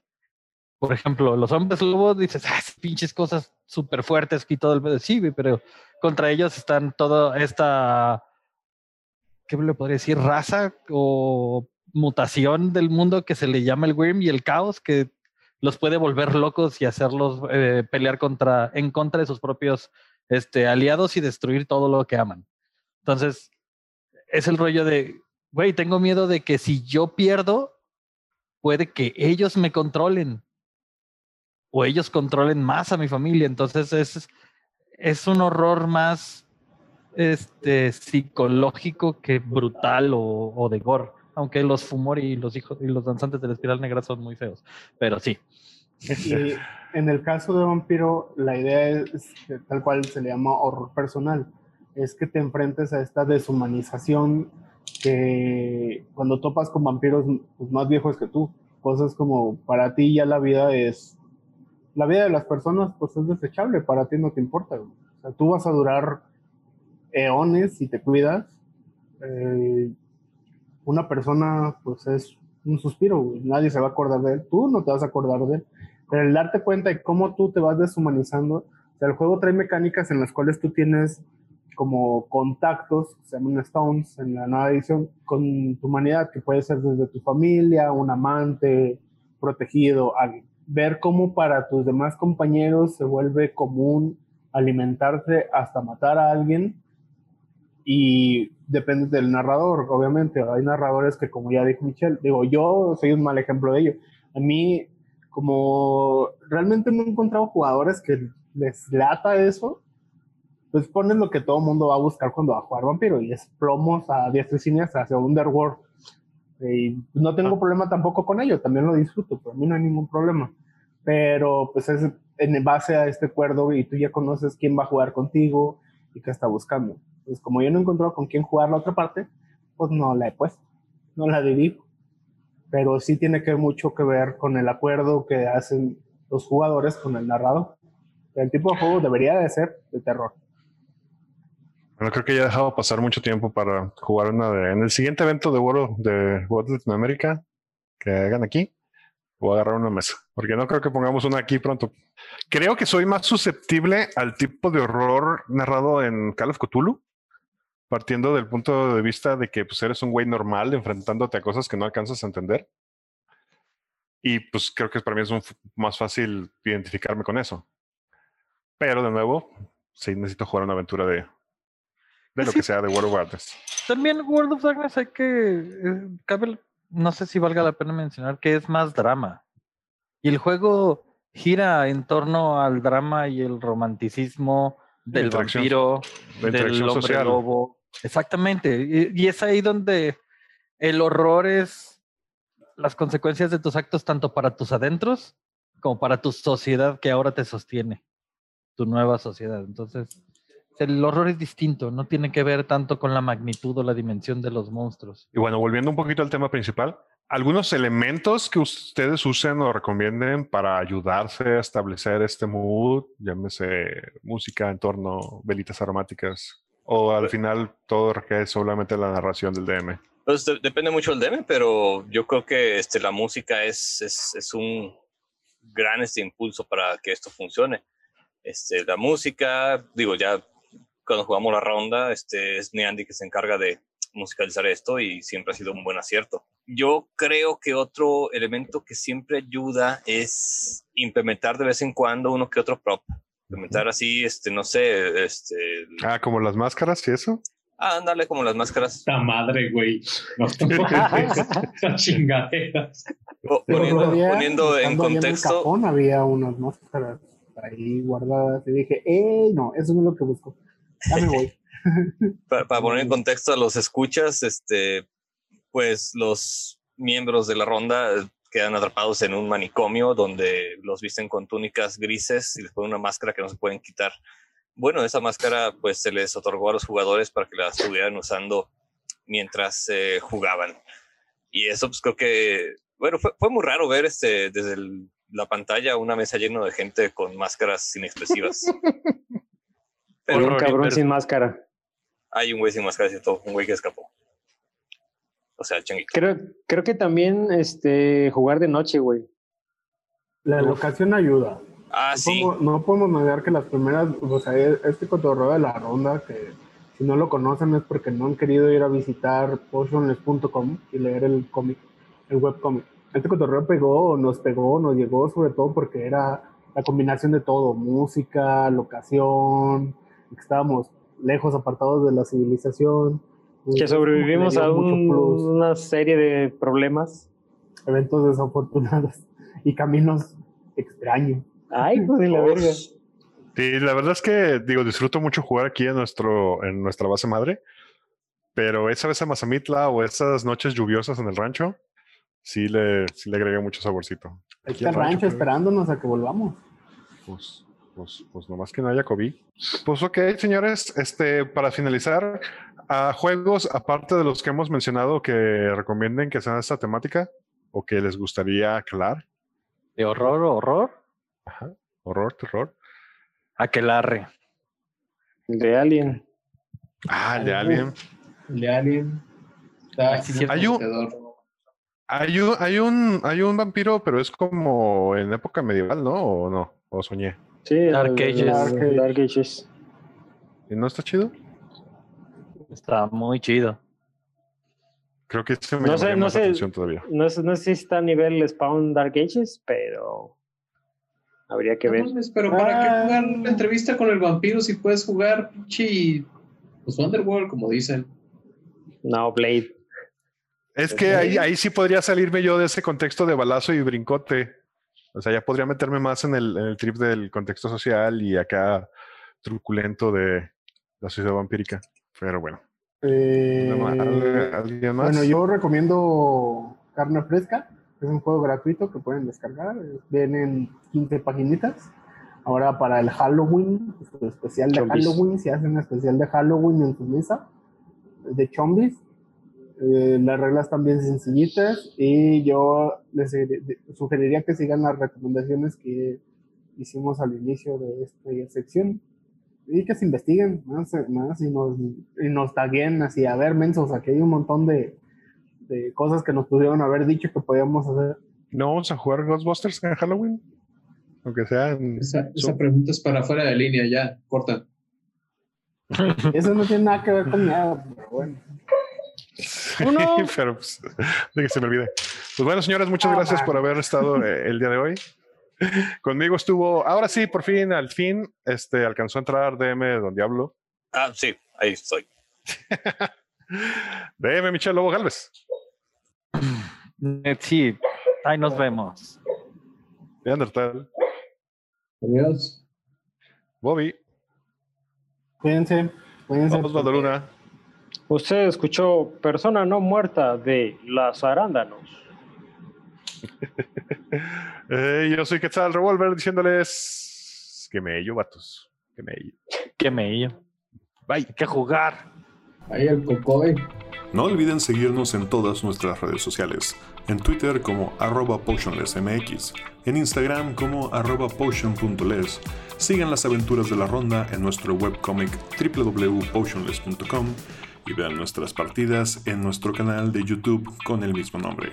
Speaker 5: Por ejemplo, los hombres lobos dices, ah, pinches cosas súper fuertes y todo el sí, pero contra ellos están toda esta, ¿qué le podría decir? Raza o mutación del mundo que se le llama el Wyrm y el caos que los puede volver locos y hacerlos eh, pelear contra, en contra de sus propios este, aliados y destruir todo lo que aman. Entonces, es el rollo de, güey, tengo miedo de que si yo pierdo, puede que ellos me controlen o ellos controlen más a mi familia. Entonces es, es un horror más este, psicológico que brutal o, de gore. Aunque los Fumori y los hijos y los danzantes de la espiral negra son muy feos. Pero sí.
Speaker 6: Y en el caso de Vampiro, la idea es tal cual se le llama horror personal. Es que te enfrentes a esta deshumanización que cuando topas con vampiros pues, más viejos que tú, cosas como para ti ya la vida es la vida de las personas pues es desechable, para ti no te importa. O sea, tú vas a durar eones si te cuidas. Eh, una persona pues es un suspiro, nadie se va a acordar de él, tú no te vas a acordar de él. Pero el darte cuenta de cómo tú te vas deshumanizando, o sea, el juego trae mecánicas en las cuales tú tienes como contactos, se llaman stones en la nueva edición, con tu humanidad, que puede ser desde tu familia, un amante, protegido, alguien. Ver cómo para tus demás compañeros se vuelve común alimentarse hasta matar a alguien y depende del narrador, obviamente. Hay narradores que, como ya dijo Michelle, digo, yo soy un mal ejemplo de ello. A mí, como realmente no he encontrado jugadores que les lata eso, pues ponen lo que todo mundo va a buscar cuando va a jugar vampiro y es plomos a diestra y siniestra hacia Underworld. Y no tengo ah. problema tampoco con ello, también lo disfruto, por mí no hay ningún problema. Pero pues es en base a este acuerdo y tú ya conoces quién va a jugar contigo y qué está buscando. Pues como yo no he encontrado con quién jugar la otra parte, pues no la he puesto, no la dirijo. Pero sí tiene que mucho que ver con el acuerdo que hacen los jugadores con el narrador. El tipo de juego debería de ser de terror.
Speaker 1: Bueno, creo que ya dejado pasar mucho tiempo para jugar una de. En el siguiente evento de World de World Latinoamérica que hagan aquí, voy a agarrar una mesa. Porque no creo que pongamos una aquí pronto. Creo que soy más susceptible al tipo de horror narrado en Call of Cthulhu, partiendo del punto de vista de que pues, eres un güey normal enfrentándote a cosas que no alcanzas a entender. Y pues creo que para mí es más fácil identificarme con eso. Pero de nuevo, sí necesito jugar una aventura de, de lo que sea de World of Darkness.
Speaker 5: También World of Darkness hay que, eh, no sé si valga la pena mencionar que es más drama. Y el juego gira en torno al drama y el romanticismo del vampiro, del hombre social. lobo. Exactamente. Y, es ahí donde el horror es las consecuencias de tus actos tanto para tus adentros como para tu sociedad que ahora te sostiene, tu nueva sociedad. Entonces, el horror es distinto, no tiene que ver tanto con la magnitud o la dimensión de los monstruos.
Speaker 1: Y bueno, volviendo un poquito al tema principal, algunos elementos que ustedes usen o recomienden para ayudarse a establecer este mood, llámese música, entorno, velitas aromáticas, o al final todo recae solamente la narración del DM.
Speaker 7: Pues depende mucho del DM, pero yo creo que este, la música es, es, es un gran este impulso para que esto funcione. Este, la música, digo, ya cuando jugamos la ronda, este, es Neandy que se encarga de musicalizar esto y siempre ha sido un buen acierto. Yo creo que otro elemento que siempre ayuda es implementar de vez en cuando uno que otro prop. Implementar así, este, no sé, este...
Speaker 1: Ah, como las máscaras y eso.
Speaker 7: Ah, ándale, como las máscaras.
Speaker 3: Esta madre, güey. No chingaderas.
Speaker 2: Poniendo, poniendo en contexto. había unas máscaras ahí guardadas y dije, ¡eh! No, eso no es lo que busco voy.
Speaker 7: para, poner en contexto a los escuchas, este, pues los miembros de la ronda quedan atrapados en un manicomio donde los visten con túnicas grises y les ponen una máscara que no se pueden quitar. Bueno, esa máscara pues se les otorgó a los jugadores para que la estuvieran usando mientras eh, jugaban. Y eso pues creo que, bueno, fue, fue muy raro ver este, desde la pantalla una mesa llena de gente con máscaras inexpresivas.
Speaker 2: Pero un cabrón sin máscara.
Speaker 7: Hay un güey sin máscara, ¿cierto? Un güey que escapó. O sea, el
Speaker 2: Creo, creo que también este, jugar de noche, güey.
Speaker 6: La locación ayuda.
Speaker 7: Ah,
Speaker 6: no
Speaker 7: sí.
Speaker 6: Podemos, no podemos negar que las primeras, o sea, e, este cotorreo de la ronda, que si no lo conocen es porque no han querido ir a visitar potionless.com y leer el cómic, el webcómic. Este cotorreo pegó, nos pegó, nos llegó sobre todo porque era la combinación de todo, música, locación, estábamos lejos, apartados de la civilización.
Speaker 2: Que sobrevivimos a una serie de problemas.
Speaker 6: Eventos desafortunados y caminos extraños.
Speaker 2: Ay, pues de la verga.
Speaker 1: Sí, la verdad es que digo, disfruto mucho jugar aquí en nuestro, en nuestra base madre. Pero esa vez a Mazamitla o esas noches lluviosas en el rancho, sí le, sí le agrega mucho saborcito. Aquí
Speaker 6: está el rancho
Speaker 1: pero-
Speaker 6: esperándonos a que volvamos.
Speaker 1: Pues, pues, pues nomás que no haya COVID. Pues ok, señores, este, para finalizar, a juegos, aparte de los que hemos mencionado, que recomienden que sean esta temática o que les gustaría aclarar.
Speaker 5: De horror, horror.
Speaker 1: Ajá. Horror, terror.
Speaker 5: Aquelarre.
Speaker 2: De Alien.
Speaker 1: Ah, el de Alien.
Speaker 3: El de Alien. Está
Speaker 5: Ah, sí.
Speaker 1: Hay un-. Hay un, hay un, hay un vampiro, pero es como en época medieval, ¿no? ¿O no? ¿O soñé?
Speaker 2: Sí,
Speaker 5: Dark
Speaker 2: el-
Speaker 5: Ages.
Speaker 2: Dark, Dark Ages.
Speaker 1: ¿Y no está chido?
Speaker 5: Está muy chido.
Speaker 1: Creo que este me
Speaker 2: No sé, no
Speaker 1: más
Speaker 2: sé.
Speaker 1: atención todavía.
Speaker 2: No, sé- no sé si está a nivel Spawn Dark Ages, pero habría que ver.
Speaker 3: pero ¿para qué
Speaker 6: Ah.
Speaker 3: jugar una entrevista con el vampiro si puedes jugar pinche pues Wonderworld, como dicen?
Speaker 2: No, Blade.
Speaker 1: Es que ahí, ahí sí podría salirme yo de ese contexto de balazo y brincote. O sea, ya podría meterme más en el, en el trip del contexto social y acá truculento de la sociedad vampírica. Pero bueno.
Speaker 6: Eh,
Speaker 1: ¿Al- ¿Alguien más?
Speaker 6: bueno, yo recomiendo Carne Fresca. Es un juego gratuito que pueden descargar. Vienen 15 paginitas. Ahora para el Halloween, su especial de. Halloween, si hacen especial de Halloween en su mesa, de chombis. Eh, las reglas también sencillitas y yo les sugeriría que sigan las recomendaciones que hicimos al inicio de esta sección y que se investiguen más, más y, nos, y nos taguen así, a ver, mensos, aquí hay un montón de, de cosas que nos pudieron haber dicho que podíamos hacer.
Speaker 1: ¿No vamos a jugar Ghostbusters en Halloween? Aunque sea en
Speaker 3: Esa, esa pregunta es para fuera de línea, ya, corta.
Speaker 6: Eso no tiene nada que ver con nada, pero bueno.
Speaker 1: Sí,
Speaker 2: Uno.
Speaker 1: pero pues, de que se me olvide. Pues bueno, señores, muchas
Speaker 6: Ah,
Speaker 1: gracias por haber estado eh, el día de hoy. Conmigo estuvo, ahora sí, por fin, al fin, este, alcanzó a entrar DM Don Diablo.
Speaker 7: Ah, sí, ahí estoy.
Speaker 1: DM Michelle Lobo Galvez.
Speaker 5: Eh, Sí, ahí nos vemos.
Speaker 1: Neandertal.
Speaker 3: Adiós.
Speaker 1: Bobby.
Speaker 6: Cuídense, cuídense.
Speaker 1: Osvaldo Luna.
Speaker 2: Usted escuchó Persona no muerta de Las Arándanos.
Speaker 1: Eh, yo soy Quetzal Revolver diciéndoles que me ello, vatos. Que me ello.
Speaker 5: Que me
Speaker 1: Bye.
Speaker 5: Hay que jugar.
Speaker 3: Ahí el cocoy.
Speaker 4: No olviden seguirnos en todas nuestras redes sociales. En Twitter como arroba potionlessmx, en Instagram como arroba potion.les. Sigan las aventuras de la ronda en nuestro webcomic www.potionless.com y vean nuestras partidas en nuestro canal de YouTube con el mismo nombre.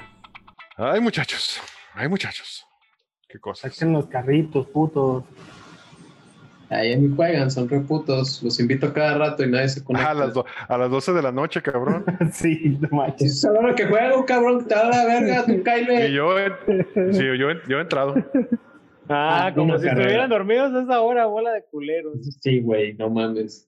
Speaker 1: Ay, muchachos. Ay, muchachos. Qué cosas.
Speaker 6: Saquen los carritos, putos.
Speaker 3: Ahí ni juegan, son reputos. Los invito cada rato y nadie se conecta.
Speaker 1: a, las a las 12 de la noche, cabrón.
Speaker 6: sí, no manches.
Speaker 3: La hora que juego, cabrón, te da la verga, tú
Speaker 1: Y
Speaker 3: Kyle.
Speaker 1: yo, he- sí, yo, he- yo he entrado.
Speaker 2: Ah,
Speaker 3: Ah,
Speaker 2: como si
Speaker 3: carrera.
Speaker 2: estuvieran dormidos a esa hora, bola de culeros.
Speaker 3: Sí, güey, no mames.